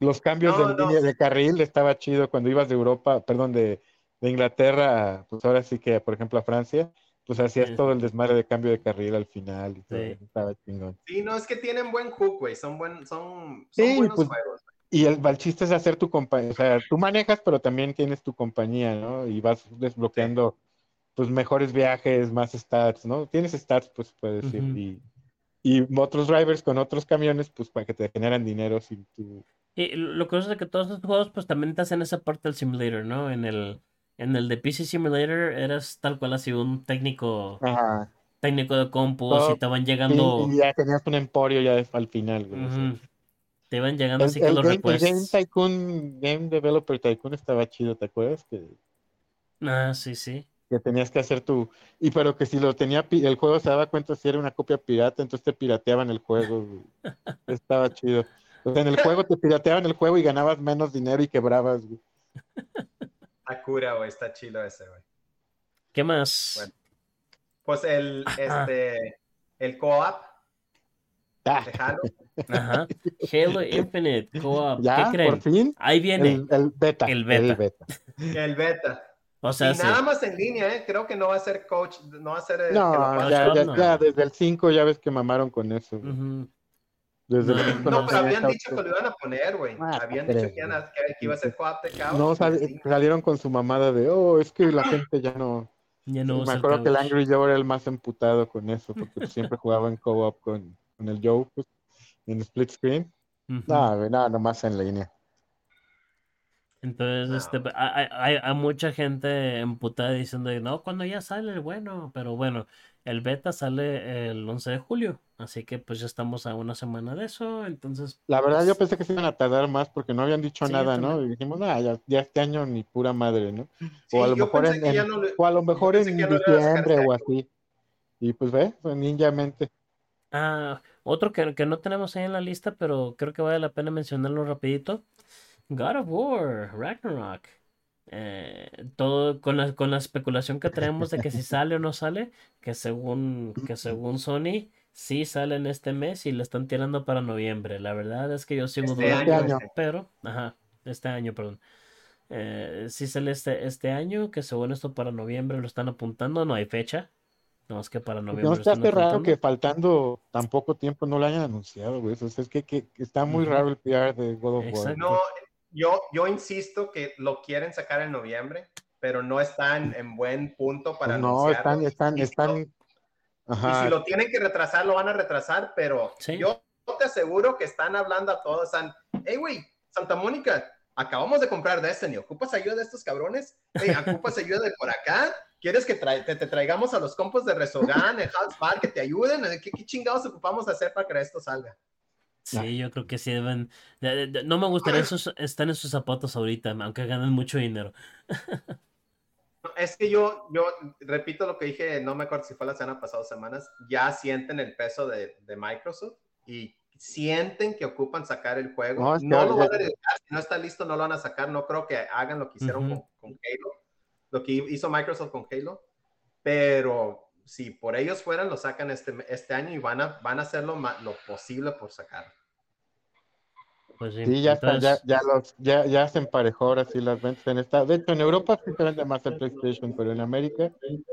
Los cambios No, de no. línea de carril estaba chido cuando ibas de Europa, perdón, de, de Inglaterra, pues ahora sí que, por ejemplo, a Francia, pues hacías Sí. todo el desmadre de cambio de carril al final y todo Sí. estaba chingón. Sí, no, es que tienen buen hook, güey. Son, buen, son, son Sí, buenos pues, juegos. Y el, el chiste es hacer tu compañía, o sea, tú manejas, pero también tienes tu compañía, ¿no? Y vas desbloqueando, pues, mejores viajes, más stats, ¿no? Tienes stats, pues, puedes decir, Ujú. y, y otros drivers con otros camiones, pues, para que te generan dinero sin tu... Y lo curioso es que todos estos juegos pues también te hacen esa parte del simulator, ¿no? En el en el de PC Simulator eras tal cual así un técnico Ajá. técnico de compus Todo- y te van llegando Y, ya tenías un emporio ya al final, güey. o sea. ujú, te iban llegando El, así que los game, el Game. Tycoon, Game Developer Tycoon estaba chido, ¿te acuerdas? Que, Ah, sí, sí. que tenías que hacer tu... Y pero que si lo tenía, el juego se daba cuenta si era una copia pirata, entonces te pirateaban el juego. güey. *laughs* Estaba chido. O sea, en el juego te pirateaban el juego y ganabas menos dinero y quebrabas, güey. Akura, güey, está chido ese, güey. ¿Qué más? Bueno. Pues el, este, el co-op Ah, de Halo. Ajá. Halo Infinite Co-op. ¿Qué creen? por fin, Ahí viene. el, el beta. El beta. El beta. O sea, y sí. nada más en línea, ¿eh? Creo que no va a ser coach, no va a ser el que lo No, ya, ya, no. ya, desde el 5 ya ves que mamaron con eso. Ujú. Desde No, 5 No, pero habían dicho que lo iban a poner, güey. Ah, habían dicho que, iban a- que- iba a ser co-op de couch. No, sal- salieron con su mamada de, oh, es que la gente ya no... Ya no Me acuerdo que el. Angry Joe era el más emputado con eso, porque pues, siempre jugaba en co-op con, con el Joe, pues, en split screen. Ujú. No, güey, no, nomás en línea. Entonces, No. este, hay, hay, hay mucha gente emputada diciendo, no, cuando ya sale el bueno, pero bueno, el beta sale el 11 de julio, así que pues ya estamos a una semana de eso, entonces, La verdad, pues, yo pensé que se iban a tardar más porque no habían dicho Sí, nada, ¿no? Y dijimos, no, ya, ya este año ni pura madre, ¿no? Sí, o a lo mejor en, que ya en- no le- o a lo mejor en no diciembre o así. Y pues ve, pues, ninjamente. ah, otro que, que no tenemos ahí en la lista, pero creo que vale la pena mencionarlo rapidito, God of War, Ragnarok. Eh, todo con la, con la especulación que tenemos de que si sale o no sale, que según, que según Sony sí sale en este mes y lo están tirando para noviembre. La verdad es que yo sigo Este dudando, año. pero, ajá, este año, perdón. Eh, sí sale este, este año, que según esto para noviembre lo están apuntando, no hay fecha. No, es que para noviembre no está están raro apuntando. que faltando tan poco tiempo no lo hayan anunciado, güey. O sea, es que, que- que está muy raro el PR de God of War. No, yo, yo insisto que lo quieren sacar en noviembre, pero no están en buen punto para no, están, están, Y si están. lo- Y Ajá. si lo tienen que retrasar, lo van a retrasar, pero Sí. yo te aseguro que están hablando a todos. Están, hey, güey, Santa Mónica, acabamos de comprar Destiny. ¿Ocupas ayuda de estos cabrones? Hey, ¿ocupas ayuda de por acá? ¿Quieres que tra- te, te traigamos a los compos de Resogan, el Hotspot, que te ayuden? ¿Qué, ¿Qué chingados ocupamos hacer para que esto salga? Sí, yo creo que sí deben. de- de- de- No me gustaría *clears throat* esos, estar en sus zapatos ahorita, aunque ganen mucho dinero. *laughs* Es que yo, yo repito lo que dije, no me acuerdo si fue la semana pasada o semanas, ya sienten el peso de, de Microsoft y sienten que ocupan sacar el juego. No, No, es que lo van a arriesgar, si no está listo no lo van a sacar, no creo que hagan lo que hicieron Ujú. con, con Halo, lo que hizo Microsoft con Halo, pero si por ellos fueran, lo sacan este, este año y van a, van a hacer lo, lo posible por sacarlo. Pues sí, Sí, ya está, ya, entonces, ya, los, ya, ya se emparejó ahora sí las ventas en esta. De hecho, en Europa sí se vende más el PlayStation, pero en América,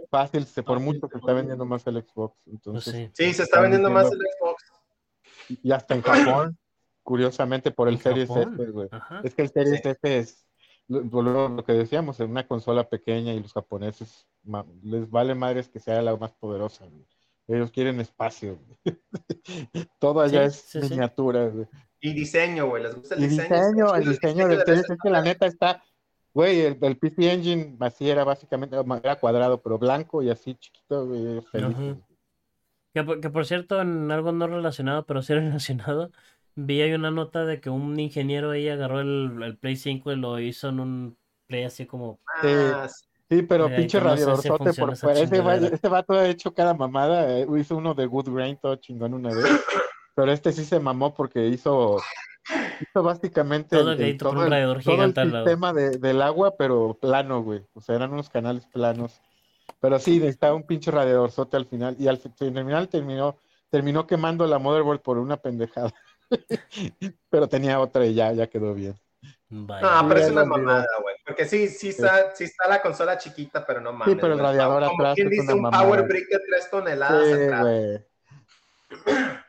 fácil, se, por mucho se está vendiendo más el Xbox. pues Entonces, sí. Sí, se está vendiendo más el Xbox. y hasta en Japón, curiosamente, por el Series Japón, S, güey. Es que el Series Sí. S es lo, lo- lo que decíamos, es una consola pequeña y los japoneses ma- les vale madres que sea la más poderosa. güey. Ellos quieren espacio. *laughs* Todo allá Sí, es sí, sí. miniatura. güey. Y diseño, güey, les gusta el Y diseño. diseño, el diseño del de es que la neta está, güey, el, el PC Engine así era básicamente, era cuadrado, pero blanco y así chiquito, güey, feliz. Ajá. Que por, que por cierto, en algo no relacionado, pero sí *laughs* relacionado, vi ahí una nota de que un ingeniero ahí agarró el, el Play 5 y lo hizo en un Play así como... Ah, sí. Sí, pero Ay, pinche que no sé si por fuera. Ese, va- ese vato ha hecho cada mamada. eh, hizo uno de Good Grain todo chingón una vez. *laughs* Pero este sí se mamó porque hizo, hizo básicamente Todo el, el- todo un el- radiador todo el sistema de- del agua, pero plano, güey. O sea, eran unos canales planos. Pero sí, necesitaba un pinche radiadorzote al final. Y al fi- final terminó, terminó quemando la motherboard por una pendejada. *laughs* pero tenía otra y ya, ya quedó bien. Vaya. No, pero es una mamada, güey. Porque sí, sí está, sí está la consola chiquita, pero no mames. pero el radiador Como atrás quien es dice una un power mamada. brick de 3 toneladas Sí, atrás. güey. *clears throat*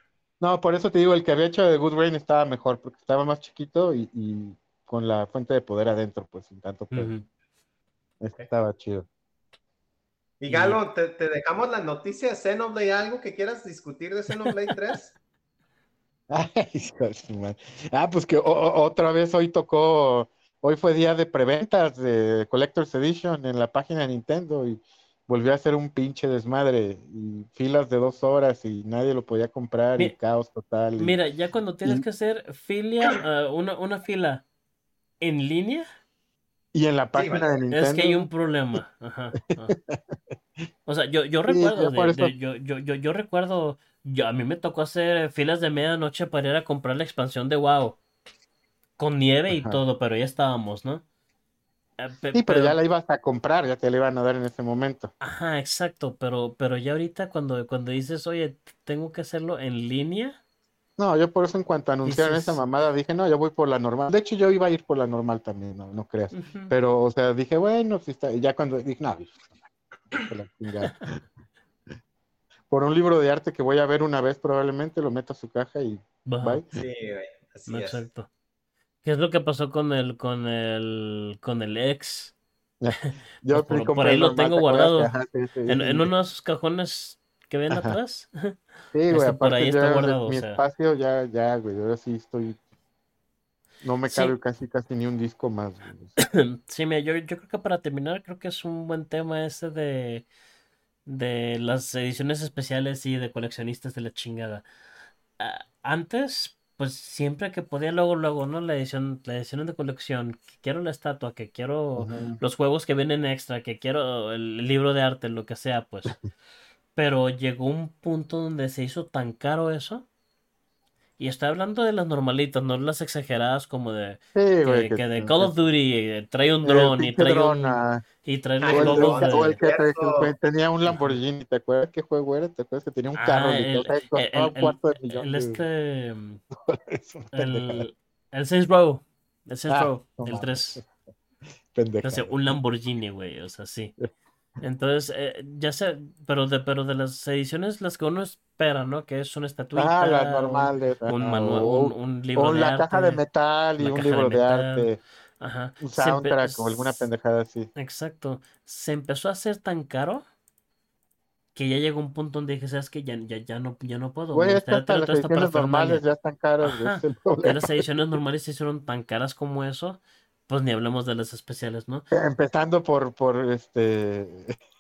No, por eso te digo, el que había hecho de Good Rain estaba mejor, porque estaba más chiquito y, y con la fuente de poder adentro, pues sin tanto pedo. Este estaba chido. Y Galo, te, te dejamos la noticia de Xenoblade, algo que quieras discutir de Xenoblade 3. *laughs* Ay. Ah, pues que o- otra vez hoy tocó, hoy fue día de preventas de Collector's Edition en la página de Nintendo y volvió a ser un pinche desmadre y filas de dos horas y nadie lo podía comprar y caos total. y- Mira, ya cuando tienes y- que hacer filia, ah, una, una fila en línea, Y en la página de Nintendo. es que hay un problema. Ajá, ajá. O sea, yo, yo recuerdo, sí, por de- eso. de- yo, yo, yo, yo recuerdo, yo, a mí me tocó hacer filas de medianoche para ir a comprar la expansión de WoW. Con nieve y Ajá. todo, pero ya estábamos, ¿no? Pe- Sí, pero ya la ibas a comprar, ya te la iban a dar en ese momento. Ajá, exacto, pero, pero ya ahorita cuando, cuando dices, oye, tengo que hacerlo en línea, No, yo por eso en cuanto anunciaron Dices- esa mamada dije, no, yo voy por la normal. De hecho, yo iba a ir por la normal también, no, no creas. Pero, o sea, dije, bueno, si está. Y ya cuando dije, no, *laughs* por un libro de arte que voy a ver una vez probablemente, lo meto a su caja y ajá, bye. Sí, güey, así es. exacto. ¿Qué es lo que pasó con el, con el, con el ex? *laughs* Yo Pues por- por ahí lo tengo guardado. Ajá, sí, sí, En, sí. en uno de esos cajones que ven Ajá. atrás. *laughs* Sí, güey, este, por aparte ahí está guardado, mi o sea. espacio ya, ya, güey, ahora sí estoy. No me cabe casi, casi ni un disco más. güey. *clears throat* Sí, mira, yo, yo creo que para terminar, creo que es un buen tema este de, de las ediciones especiales y de coleccionistas de la chingada. Ah, antes, pues siempre que podía, luego, luego, ¿no? La edición, la edición de colección, que quiero la estatua, que quiero los juegos que vienen extra, que quiero el libro de arte, lo que sea, pues. *laughs* Pero llegó un punto donde se hizo tan caro eso Y estoy hablando de las normalitas, no las exageradas como de Sí, que, güey. que que- de Call of Duty eh, trae un el dron y pinche trae un ah, y trae Ah, el, logos de- el que te- que tenía un Lamborghini, ¿te acuerdas qué juego era? ¿Te acuerdas que tenía un Ah, carro? el, literal, o sea, el, costaba un el- cuarto de millón el de este el el Saints Row, el Saints Ah, Row, no el mames. *laughs* 3. pendejada. Entonces, un Lamborghini, güey, o sea, sí. *laughs* Entonces, eh, ya sé, pero de, pero de las ediciones, las que uno espera, ¿no? Que es una estatuita, Ah, las un, normales. un ajá, manual, o, un, un libro de la caja de metal y un de libro de metal, arte, ajá. un empe- soundtrack o alguna pendejada así. Exacto. Se empezó a hacer tan caro que ya llegó un punto donde dije, ¿sabes qué? Ya, ya, ya no, ya no puedo. Güey, las ediciones normales ya están caras, Ajá. Ya las ediciones normales se hicieron tan caras como eso, pues ni hablamos de las especiales, ¿no? Empezando por, por este.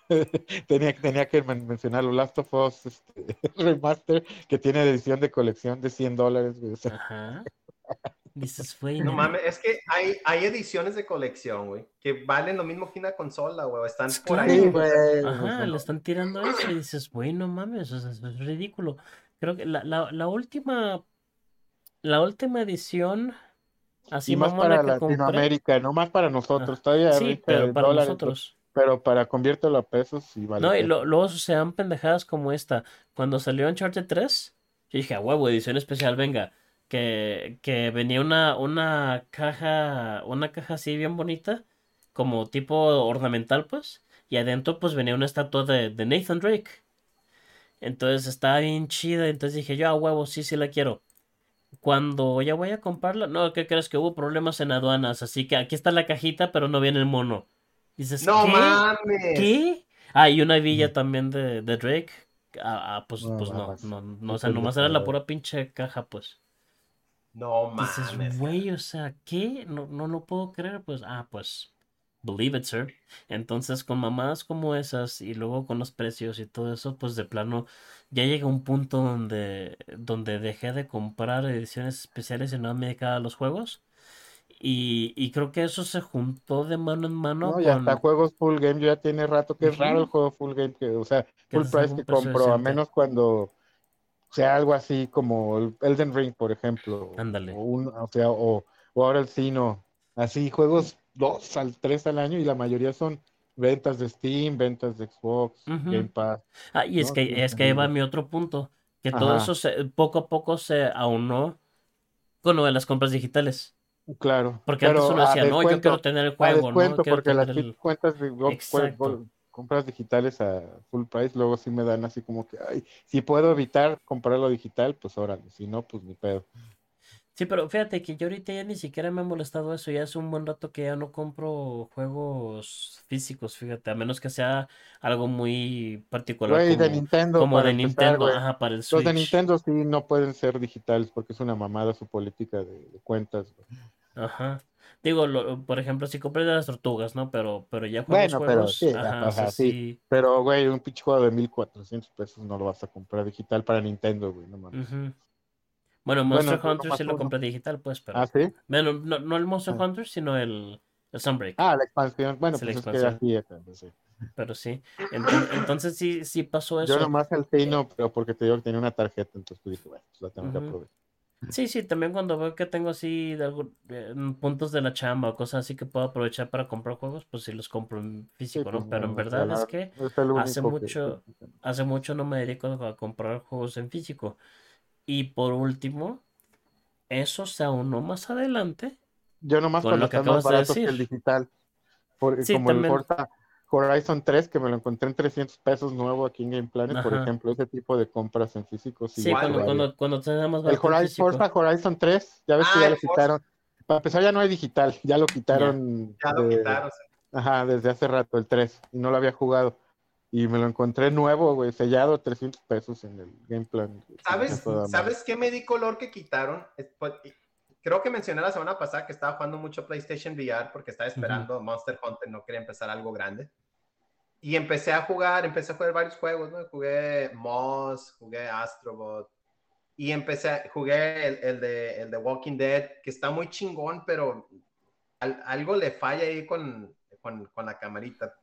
*laughs* tenía, tenía que men- mencionar los Last of Us este, *laughs* Remaster, que tiene edición de colección de 100 dólares, güey. o sea, Ajá. Dices, güey, No mames, es que hay, hay ediciones de colección, güey, que valen lo mismo que una consola, güey, están por Claro. ahí. sí, güey. Ajá, le están tirando eso y dices, güey, no mames, o sea, es es ridículo. Creo que la, la, la última, la última edición, así y más para compré, Latinoamérica, no más para nosotros, Ah, todavía sí, pero en para dólares, nosotros. pero para conviértelo a pesos sí vale. No, y lo- luego suceden pendejadas como esta. Cuando salió Uncharted 3, yo dije, a huevo, edición especial, venga. Que, que venía una, una caja, una caja así bien bonita, como tipo ornamental, pues. Y adentro, pues venía una estatua de, de Nathan Drake. Entonces estaba bien chida. Entonces dije, yo a huevo, sí, sí la quiero. Cuando ya voy a comprarla, no, ¿qué crees? Que hubo problemas en aduanas. Así que aquí está la cajita, pero no viene el mono. Dices, No ¿qué? mames. ¿Qué? Ah, y una villa también de, de Drake. Ah, ah, pues, No pues no, no, no, o sea, nomás era la pura pinche caja, pues. No Dices, mames. güey, o sea, ¿qué? No, no lo puedo creer, pues, ah, pues, believe it, sir. Entonces, con mamadas como esas y luego con los precios y todo eso, pues de plano, ya llega un punto donde, donde dejé de comprar ediciones especiales y no me dedicaba a los juegos. Y, y creo que eso se juntó de mano en mano No, y hasta con juegos full game, yo ya tiene rato que es raro el juego full game, que, o sea, full price que compro, a menos cuando sea algo así como el Elden Ring, por ejemplo, Ándale. o, un, o sea, o, o ahora el Sino, así juegos dos al tres al año y la mayoría son ventas de Steam, ventas de Xbox. Game Pass, Ah, y es que, es que ahí va mi otro punto, que todo eso se, poco a poco se aunó con lo de las compras digitales. Claro, Porque antes uno a decía, no, yo quiero tener el juego, no, quiero porque las el... cuentas de compras digitales a full price, luego sí me dan así como que, ay, si puedo evitar comprarlo digital, pues órale, si no, pues ni pedo. Sí, pero fíjate que yo ahorita ya ni siquiera me ha molestado eso, ya hace un buen rato que ya no compro juegos físicos, fíjate, a menos que sea algo muy particular Güey, de como, Nintendo, como de empezar, Nintendo, güey. ajá, para el Los de Switch. Nintendo sí no pueden ser digitales porque es una mamada su política de, de cuentas. güey. Ajá. Digo, lo- por ejemplo, si compré de las tortugas, ¿no? Pero, pero ya juegos, Bueno, pero juegos, sí, ajá, sí. sí. Pero, güey, un pinche juego de 1400 pesos no lo vas a comprar digital para Nintendo, güey, no mames. Ujú. Bueno, Monster Bueno, Hunter sí lo uno. compré digital, pues, pero. Ah, sí. Bueno, no, no el Monster Ah. Hunter, sino el, el Sunbreak. Ah, la expansión. Bueno, Sí, pues es que expansión. así es. pues, sí. Pero sí. Enton- Entonces, sí, sí pasó Yo eso. nomás el Tino, pero porque te digo que tenía una tarjeta, entonces pues dije, bueno, pues la tengo que aprovechar. Sí, sí, también cuando veo que tengo así de eh, puntos de la chamba o cosas así que puedo aprovechar para comprar juegos, pues sí los compro en Sí, físico, pues ¿no? Pero en no, verdad es que es hace único que- mucho, hace mucho no me dedico a comprar juegos en físico. Y por último, eso se aunó más adelante Yo nomás con cuando lo que acabas de que el decir. digital. Porque Sí, como el también. Forza Horizon 3, que me lo encontré en 300 pesos nuevo aquí en Game Planet, por ejemplo, ese tipo de compras en físico. Sí, cuando, cuando, cuando te da más El Horizon. Forza Horizon 3, ya ves que Ah, ya lo Forza. quitaron. Para empezar, ya no hay digital, ya lo quitaron. Ya lo de- quitaron. Ajá, desde hace rato, el 3, y no lo había jugado. Y me lo encontré nuevo, güey, sellado, 300 pesos en el Game Plan. ¿Sabes. ¿Sabes qué me di color que quitaron? Creo que mencioné la semana pasada que estaba jugando mucho PlayStation VR porque estaba esperando Monster Hunter, no quería empezar algo grande. Y empecé a jugar, empecé a jugar varios juegos, ¿no? Jugué Moss, jugué Astrobot. Y empecé, a- jugué el, el de, el de Walking Dead, que está muy chingón, pero al- algo le falla ahí con, con, con la camarita.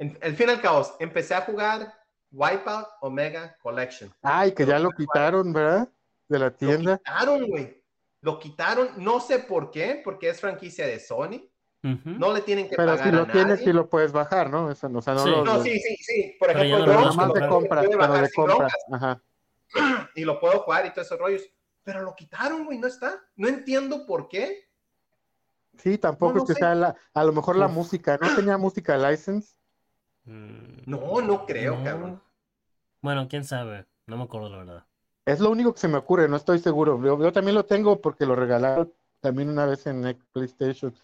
En, al fin y al cabo, empecé a jugar Wipeout Omega Collection. Ay, que ya lo quitaron, ¿verdad? de la Lo tienda. quitaron, güey. Lo quitaron, no sé por qué, porque es franquicia de Sony. No le tienen que Pero pagar si lo a tienes, sí lo puedes bajar, ¿no? Eso, no- o sea, no Sí. lo- No, lo- sí, sí, sí. Por Pero ejemplo, lo Nada más lo de compras, pero de compras. Ajá. y lo puedo jugar y todos esos rollos. Pero lo quitaron, güey, no está. No entiendo por qué. Sí, tampoco No, no es que sé. sea la, a lo mejor la música, ¿no tenía música license? Mm, No, no creo, no. cabrón. Bueno, quién sabe. No me acuerdo la verdad. Es lo único que se me ocurre, no estoy seguro. Yo, yo también lo tengo porque lo regalaron también una vez en PlayStation.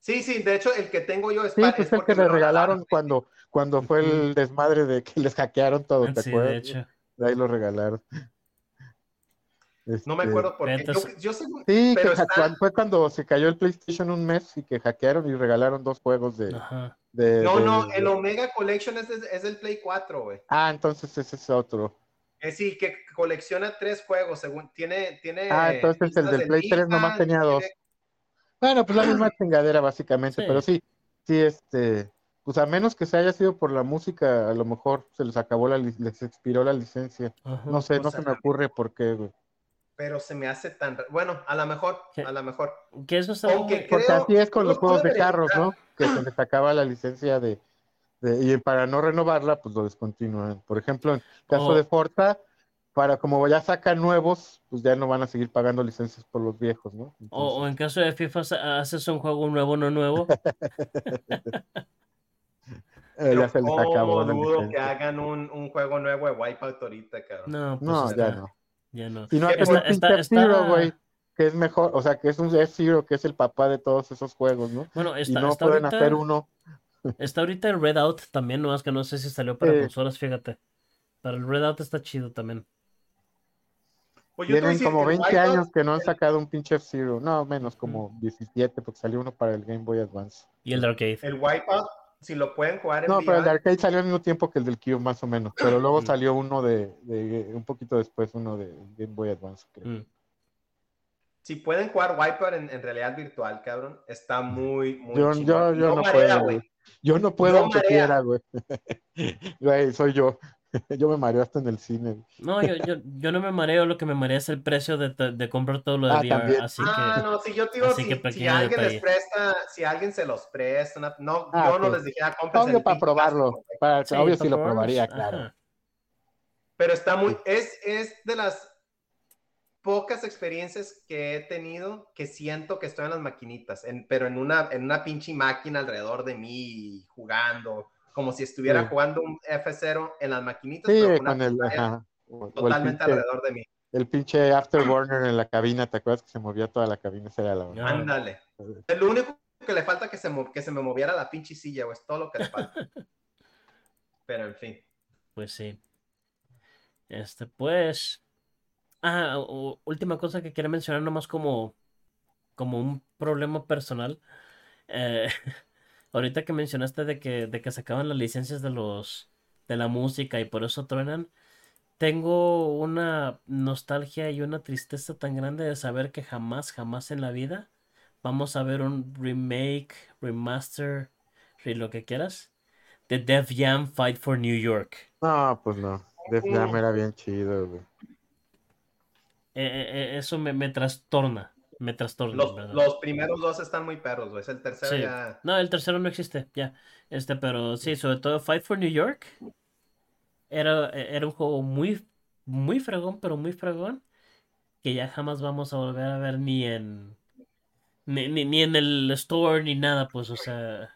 Sí, sí, de hecho, el que tengo yo es, Sí, pues es el que le regalaron cuando, cuando fue el desmadre de que les hackearon todo, ¿te Sí, acuerdas? de hecho. De ahí lo regalaron. No me acuerdo por qué. Yo, Entonces- yo sé- Sí, pero que está- fue cuando se cayó el PlayStation un mes y que hackearon y regalaron dos juegos de... Ajá. De- No, de- no, el Omega Collection es, es del Play 4, güey. Ah, entonces ese es otro. Es decir, que colecciona tres juegos, según tiene, tiene. Ah, entonces el del de Play 3 nomás tenía dos. Bueno, pues la misma *clears throat* chingadera básicamente, Sí. pero sí, sí, este, pues a menos que se haya sido por la música, a lo mejor se les acabó la, li- les expiró la licencia. Ajá. No sé, o no sea, se me ocurre por qué, güey. Pero se me hace tan. Bueno, a lo mejor, ¿Qué? a lo mejor. Que eso Aunque muy- Porque Creo- así es con los juegos de carros, ¿no? Que se les acaba la licencia de, de- y para no renovarla, pues lo descontinúan. Por ejemplo, en caso O- de Forza, para como ya sacan nuevos, pues ya no van a seguir pagando licencias por los viejos, ¿no? O, o en caso de FIFA haces un juego nuevo, no nuevo. *laughs* Eh, ya se les acabó dudo que hagan un, un juego nuevo de Wipeout ahorita, cabrón. No, pues No, ya no. Ya no. Si no Que hacen está- F-Zero, está- güey, que es mejor, o sea, que es un F-Zero, que es el papá de todos esos juegos, ¿no? Bueno, Y está, no está pueden ahorita, hacer uno. *laughs* está ahorita el Redout también, no es que no sé si salió para Sí. consolas, fíjate. Pero el Redout está chido también. Pues Tienen como el 20 Wipeout- años que no han sacado un pinche F-Zero. No, menos, como 17, porque salió uno para el Game Boy Advance. Y el de arcade. El Wipeout, si lo pueden jugar en No, pero el de arcade salió al mismo tiempo que el del Cube, más o menos. Pero luego Mm. salió uno de, de- un poquito después, uno de Game Boy Advance, creo. Mm. si pueden jugar Wipeout en, en realidad virtual, cabrón, está muy, muy Yo, yo, yo no, marea, puedo, güey. Yo no puedo No aunque marea. quiera, güey. *laughs* Güey, soy yo. *laughs* Yo me mareo hasta en el cine. No, yo, yo, yo no me mareo, lo que me marea es el precio de, de comprar todo lo de Ah, VR. también. Así ah, que no, si yo te digo, si, que si alguien detalle. les presta, si alguien se los presta, una- no, Ah, yo no les dijera, compren Obvio para probarlo. Para, Sí, obvio sí lo probaría, ajá. claro. Pero está muy, es, es de las pocas experiencias que he tenido que siento que estoy en las maquinitas, en- pero en una, en una pinche máquina alrededor de mí jugando, como si estuviera Sí. jugando un F0 en las maquinitas, Sí, pero con una el, pantalla ajá. O- o el totalmente pinche- alrededor de mí. El pinche Afterburner en la cabina, ¿te acuerdas que se movía toda la cabina? Esa era la. Ándale. Es lo único que le falta que se, que se me moviera la pinche silla, güey, es todo lo que le falta. *laughs* pero en fin. Pues sí. Este, pues. Ah, última cosa que quería mencionar nomás como, como un problema personal. Eh, *laughs* ahorita que mencionaste de que, de que sacaban las licencias de los de la música y por eso truenan. Tengo una nostalgia y una tristeza tan grande de saber que jamás, jamás en la vida vamos a ver un remake, remaster, re- lo que quieras, de Def Jam Fight for New York. No, pues no. Def Jam era bien chido, güey. Eh, eh, eh, eso me, me trastorna, me trastorna, Los, los primeros dos están muy perros, güey. Es el tercero Sí. ya. No, el tercero no existe, ya. Este, pero sí, sobre todo Fight for New York era, era un juego muy, muy fregón, pero muy fregón, que ya jamás vamos a volver a ver ni en ni, ni, ni en el store ni nada, pues, o sea.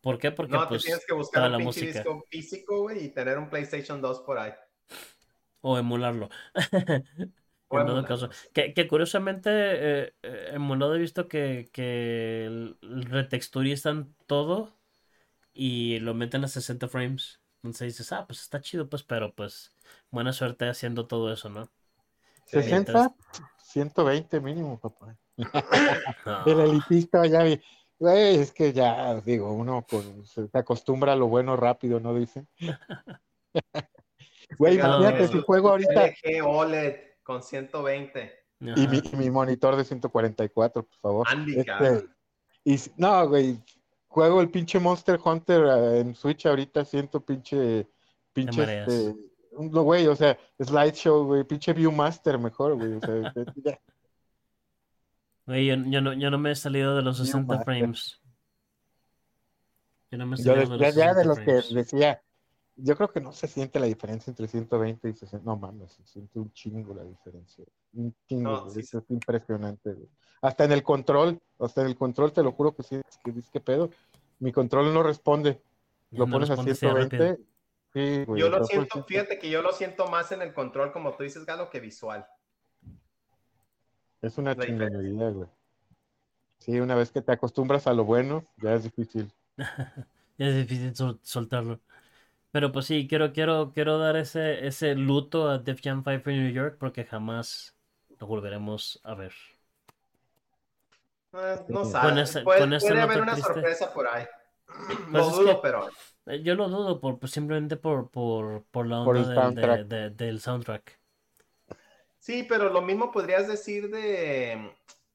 ¿Por qué? Porque No, pues te tienes que buscar la un pinche música disco físico, güey, y tener un PlayStation 2 por ahí. o emularlo. *laughs* En todo caso. Que, que curiosamente, eh, eh, emulado he visto que, que retexturizan todo y lo meten a 60 frames. Entonces dices, ah, pues está chido, pues, pero pues buena suerte haciendo todo eso, ¿no? Sí. 60, 120 mínimo, papá. *laughs* No. El elitista ya vi. Güey, es que ya, digo, uno con- se acostumbra a lo bueno rápido, ¿no? Dicen. *laughs* Güey, imagínate eso. si juego ahorita LG OLED con 120. y mi, y mi monitor de 144, por favor. Andy, Este, y no, güey, juego el pinche Monster Hunter eh, en Switch ahorita, siento pinche, pinche, este, No, güey, o sea, slideshow, güey, pinche Viewmaster mejor, güey. O sea, *laughs* ya. Güey, yo, yo no, yo no me he salido de los Yo 60 más, frames. Yo no me he Yo salido de, de los ya, ya 60 de los que frames. decía, yo creo que no se siente la diferencia entre 120 y 60. No mames, se siente un chingo la diferencia. Un chingo, No, sí, es impresionante, güey. Hasta en el control, hasta en el control te lo juro que sí, es que dices, ¿qué pedo? Mi control no responde. Lo No pones a responde de 120. Sí, güey. Yo lo siento, pues, fíjate que yo lo siento más en el control, como tú dices, Galo, que visual. Es una chingonería, güey. Sí, una vez que te acostumbras a lo bueno, ya es difícil. *laughs* Ya es difícil sol- soltarlo. Pero pues sí, quiero, quiero, quiero dar ese, ese luto a Def Jam 5 en New York porque jamás lo volveremos a ver. Eh, no Con sabes. con esa puede haber una triste. sorpresa por ahí. *clears throat* Pues Lo es dudo, que- pero. Eh, Yo lo dudo por, pues, simplemente por, por, por la Por onda el del, de- soundtrack. de- del soundtrack. Sí, pero lo mismo podrías decir de,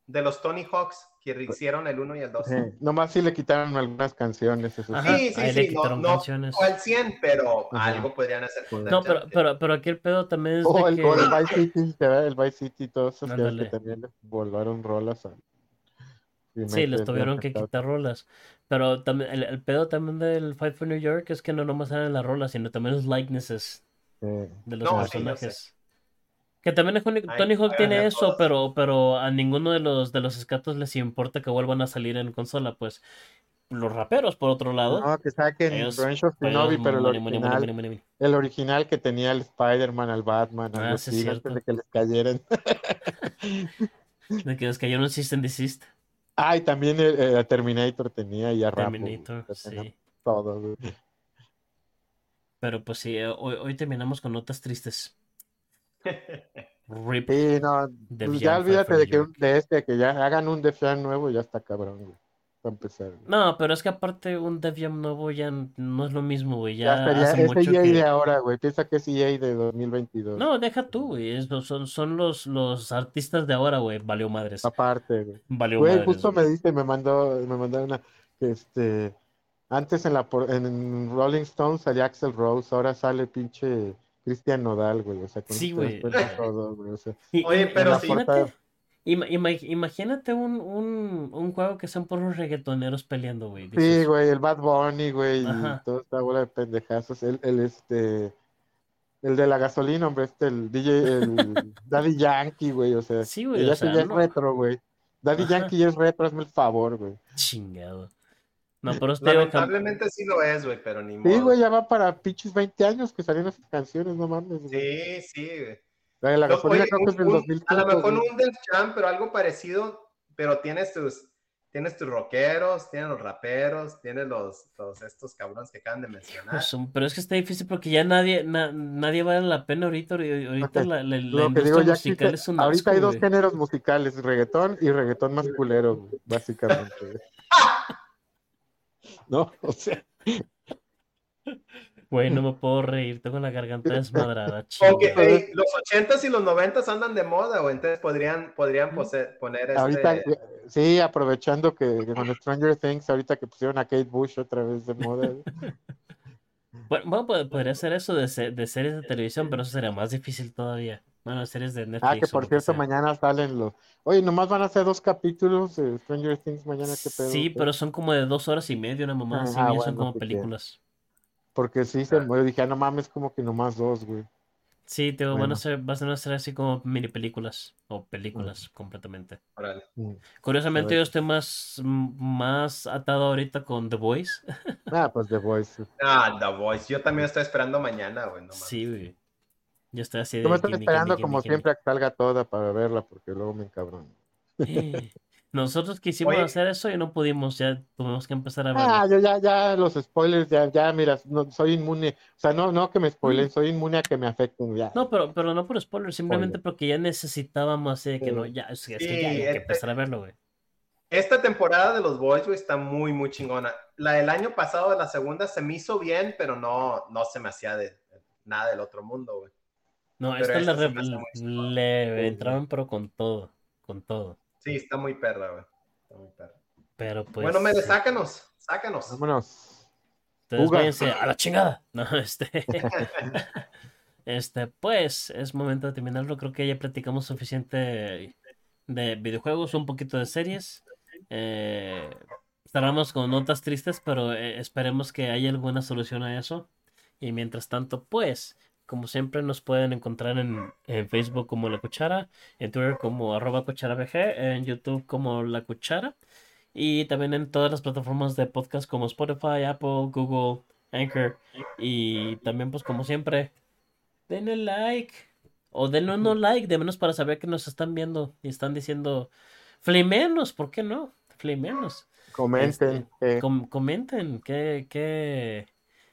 de los Tony Hawks que hicieron el 1 y el 2. Sí, Nomás sí le quitaron algunas canciones. Eso sí. Ajá, Sí, sí, le sí, no, quitaron no canciones. al 100, pero Ajá. algo podrían hacer con No, pero, pero, pero aquí el pedo también es de O el, que... o el Vice City, el Vice City y todos esos que también les volaron rolas. a- Sí, les tuvieron que quitar rolas. Pero también el, el pedo también del Fight for New York es que no nomás eran las rolas, sino también los likenesses Sí. de los No, personajes. Que también es Tony, Tony Hawk tiene a eso, todas. pero, pero a ninguno de los de los escatos les importa que vuelvan a salir en consola, pues. Los raperos, por otro lado. No, que saquen ellos- Revenge of pues, Shinobi, pero el money, money, money, original, money, money, money. el original que tenía el Spider-Man, al Batman, Ah, algo sí, antes de que les cayeran. De que es que yo no System Desist. Ah, y también el, el Terminator tenía y a Rambo. Terminator, sí. Todo. Pero pues sí, eh, hoy, hoy terminamos con notas tristes. Rip. Sí, no, pues ya olvídate de que de este, que ya hagan un Def Jam nuevo, ya está cabrón, güey. Para empezar. güey. No, pero es que aparte un Def Jam nuevo ya no es lo mismo, güey. Ya, Ya sería, hace es mucho EA que... de ahora, güey. Piensa que es EA de 2022. No, deja tú, güey. es- Son, son los, los artistas de ahora, güey. Valió madres. Aparte, güey. Valió Güey, madres. justo güey. me diste, me mandó, me mandó una, que este, antes en la, en Rolling Stones salía Axel Rose, ahora sale pinche Cristian Nodal, güey, o sea, con Sí, güey. todo, güey, o sea, Y- Oye, pero sí. imagínate, ima- ima- imagínate un, un, un juego que son puros reggaetoneros peleando, güey. sí, güey, el Bad Bunny, güey, y toda esta bola de pendejazos, el, el este, el de la gasolina, hombre, este, el DJ, el *laughs* Daddy Yankee, güey, o sea, Sí, güey, ya o sea, ya es retro, güey, Daddy Ajá. Yankee ya es retro, hazme el favor, güey. Chingado. No, pero Lamentablemente sí lo es, güey, pero ni Sí, modo. güey, ya va para pinches 20 años que salieron esas canciones, no mames, güey. Sí, sí, güey. La la No, gasolina oye, creo que es del un- 2005. a lo mejor güey. un Def Jam, pero algo parecido, pero tienes tus, tienes tus rockeros, tienes los raperos, tienes los, los estos cabrones que acaban de mencionar. pues, pero es que está difícil porque ya nadie, na- nadie vale la pena ahorita. Ahorita Ok, la, la- la Lo que industria digo, ya musical existe- es un ahorita asco, hay dos güey. géneros musicales, reggaetón y reggaetón más culero, básicamente. *laughs* No, *laughs* o sea, Güey, no me puedo reír, tengo la garganta desmadrada, chingado. hey, los 80s y los 90s andan de moda, güey, entonces podrían, podrían pose- poner este... ahorita, eh, sí, aprovechando que, que con Stranger Things, ahorita que pusieron a Kate Bush otra vez de moda. Bueno, bueno, pod- podría ser eso de series de televisión, pero eso sería más difícil todavía. Bueno, series de Netflix. Ah, que por cierto, mañana salen los. Oye, nomás van a ser dos capítulos de Stranger Things mañana, qué pedo. Sí, pero son como de dos horas y media, una mamá así, Ah, son como pues bien. películas. Porque sí, se, yo dije, ah, no mames, como que nomás dos, güey. Sí, te van Bueno. a ser, van a ser así como mini películas o películas completamente. Órale. Mm. Curiosamente, yo estoy más, más atado ahorita con The Voice. *laughs* Ah, pues The Voice. Ah, The Voice, yo también estoy esperando mañana, güey, no. Sí, güey. Yo estoy así de. Yo me estoy esperando gimme, como gimme, siempre a que salga toda para verla, porque luego me encabrón. gimme. Nosotros quisimos Oye. hacer eso y no pudimos, ya tuvimos que empezar a verlo. Ah, yo ya, ya, los spoilers, ya, ya, mira, no, soy inmune. O sea, no, no que me spoilen, soy inmune a que me afecten, ya. Mm. No, pero, pero no por spoiler, simplemente Spoiler. porque ya necesitábamos así de que Sí. no, ya, es, es que Sí, ya hay que este- empezar a verlo, güey. Esta temporada de los Boys, güey, está muy, muy chingona. La del año pasado, la segunda, se me hizo bien, pero no, no se me hacía de, nada del otro mundo, güey. No, Pero esta esta le, me hace muy le Sí, entraron, pero con todo, con todo. Sí, está muy perra, güey. Está muy perra. Pero pues. bueno, Mere, sácanos, sácanos. Vámonos. Ustedes Uga. váyanse a la chingada. *laughs* No, este. *laughs* este, pues es momento de terminarlo. Creo que ya platicamos suficiente de videojuegos, un poquito de series. Eh, estaremos con notas tristes, pero eh, esperemos que haya alguna solución a eso. Y mientras tanto, pues, como siempre, nos pueden encontrar en, en Facebook como La Cuchara, en Twitter como arroba cucharabg, en YouTube como La Cuchara. Y también en todas las plataformas de podcast como Spotify, Apple, Google, Anchor. Y también, pues como siempre, denle like. O denle no like, de menos para saber que nos están viendo y están diciendo, flimenos, ¿por qué no? Flimenos. Comenten. Este, eh, com- comenten qué, qué,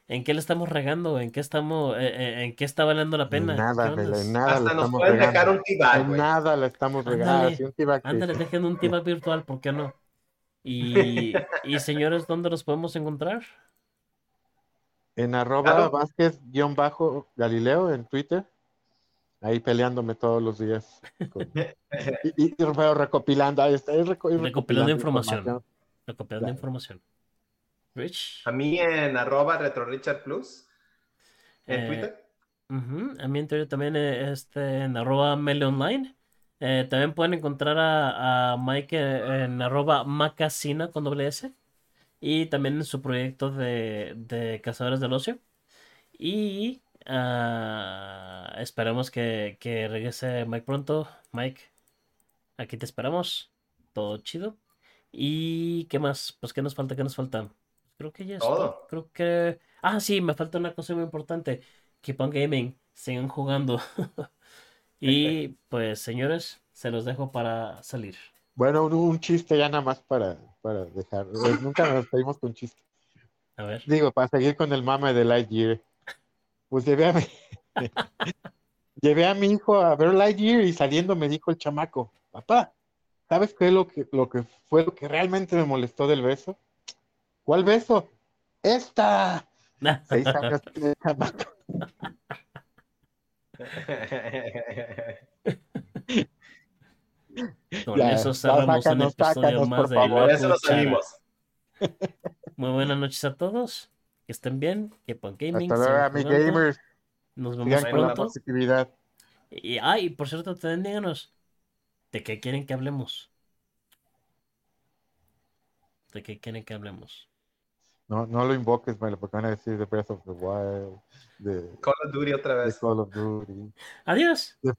en qué le estamos regando, en qué estamos, eh, eh, en qué está valiendo la pena. en nada, en nada le Hasta nos estamos pueden dejar regando. un T-Bag, En güey. nada le estamos regando. Ándale, Así un Ándale, dejen un tiba *laughs* virtual, ¿por qué no? Y, *laughs* y señores, ¿dónde los podemos encontrar? En arroba Claro. Vázquez-Galileo en Twitter. Ahí peleándome todos los días. con- *laughs* y, y, recopilando. Ahí está, ahí reco- Recopilando información. información. Recopilando Claro. información. Rich. A mí en arroba RetroRichardPlus en Eh, Twitter. Ujú, A mí en Twitter también eh, este, en arroba Mele Online. Eh, también pueden encontrar a, a Mike eh, en arroba Macasina con doble S. Y también en su proyecto de, de Cazadores del Ocio. Y ah, esperamos que, que regrese Mike pronto. Mike, aquí te esperamos. Todo chido. ¿Y qué más? Pues, ¿qué nos falta? ¿Qué nos falta? Creo que ya es Todo. todo. Creo que. Ah, sí, me falta una cosa muy importante. Keep on gaming. Sigan jugando. *laughs* y pues, señores, se los dejo para salir. Bueno, un, un chiste ya nada más para, para dejar. *laughs* eh, Nunca nos pedimos con chiste. A ver. Digo, para seguir con el mame de Lightyear. Pues llevé a mi, *laughs* llevé a mi hijo a ver Lightyear y saliendo me dijo el chamaco, papá, ¿sabes qué es lo que, lo que fue lo que realmente me molestó del beso? ¿Cuál beso? Esta. Seis años tiene el chamaco. Con Ya, eso cerramos un episodio más de favor. La se nos salimos. Muy buenas noches a todos. Que estén bien. Keep on gaming. Hasta luego, gamers. Nos vemos Sigan con la pronto. positividad. Y, ah, y por cierto, también díganos de qué quieren que hablemos. ¿De qué quieren que hablemos? No, no lo invoques, Melo, porque van a decir The Breath of the Wild, de, Call of Duty otra de vez. Call of Duty, Adiós. de Final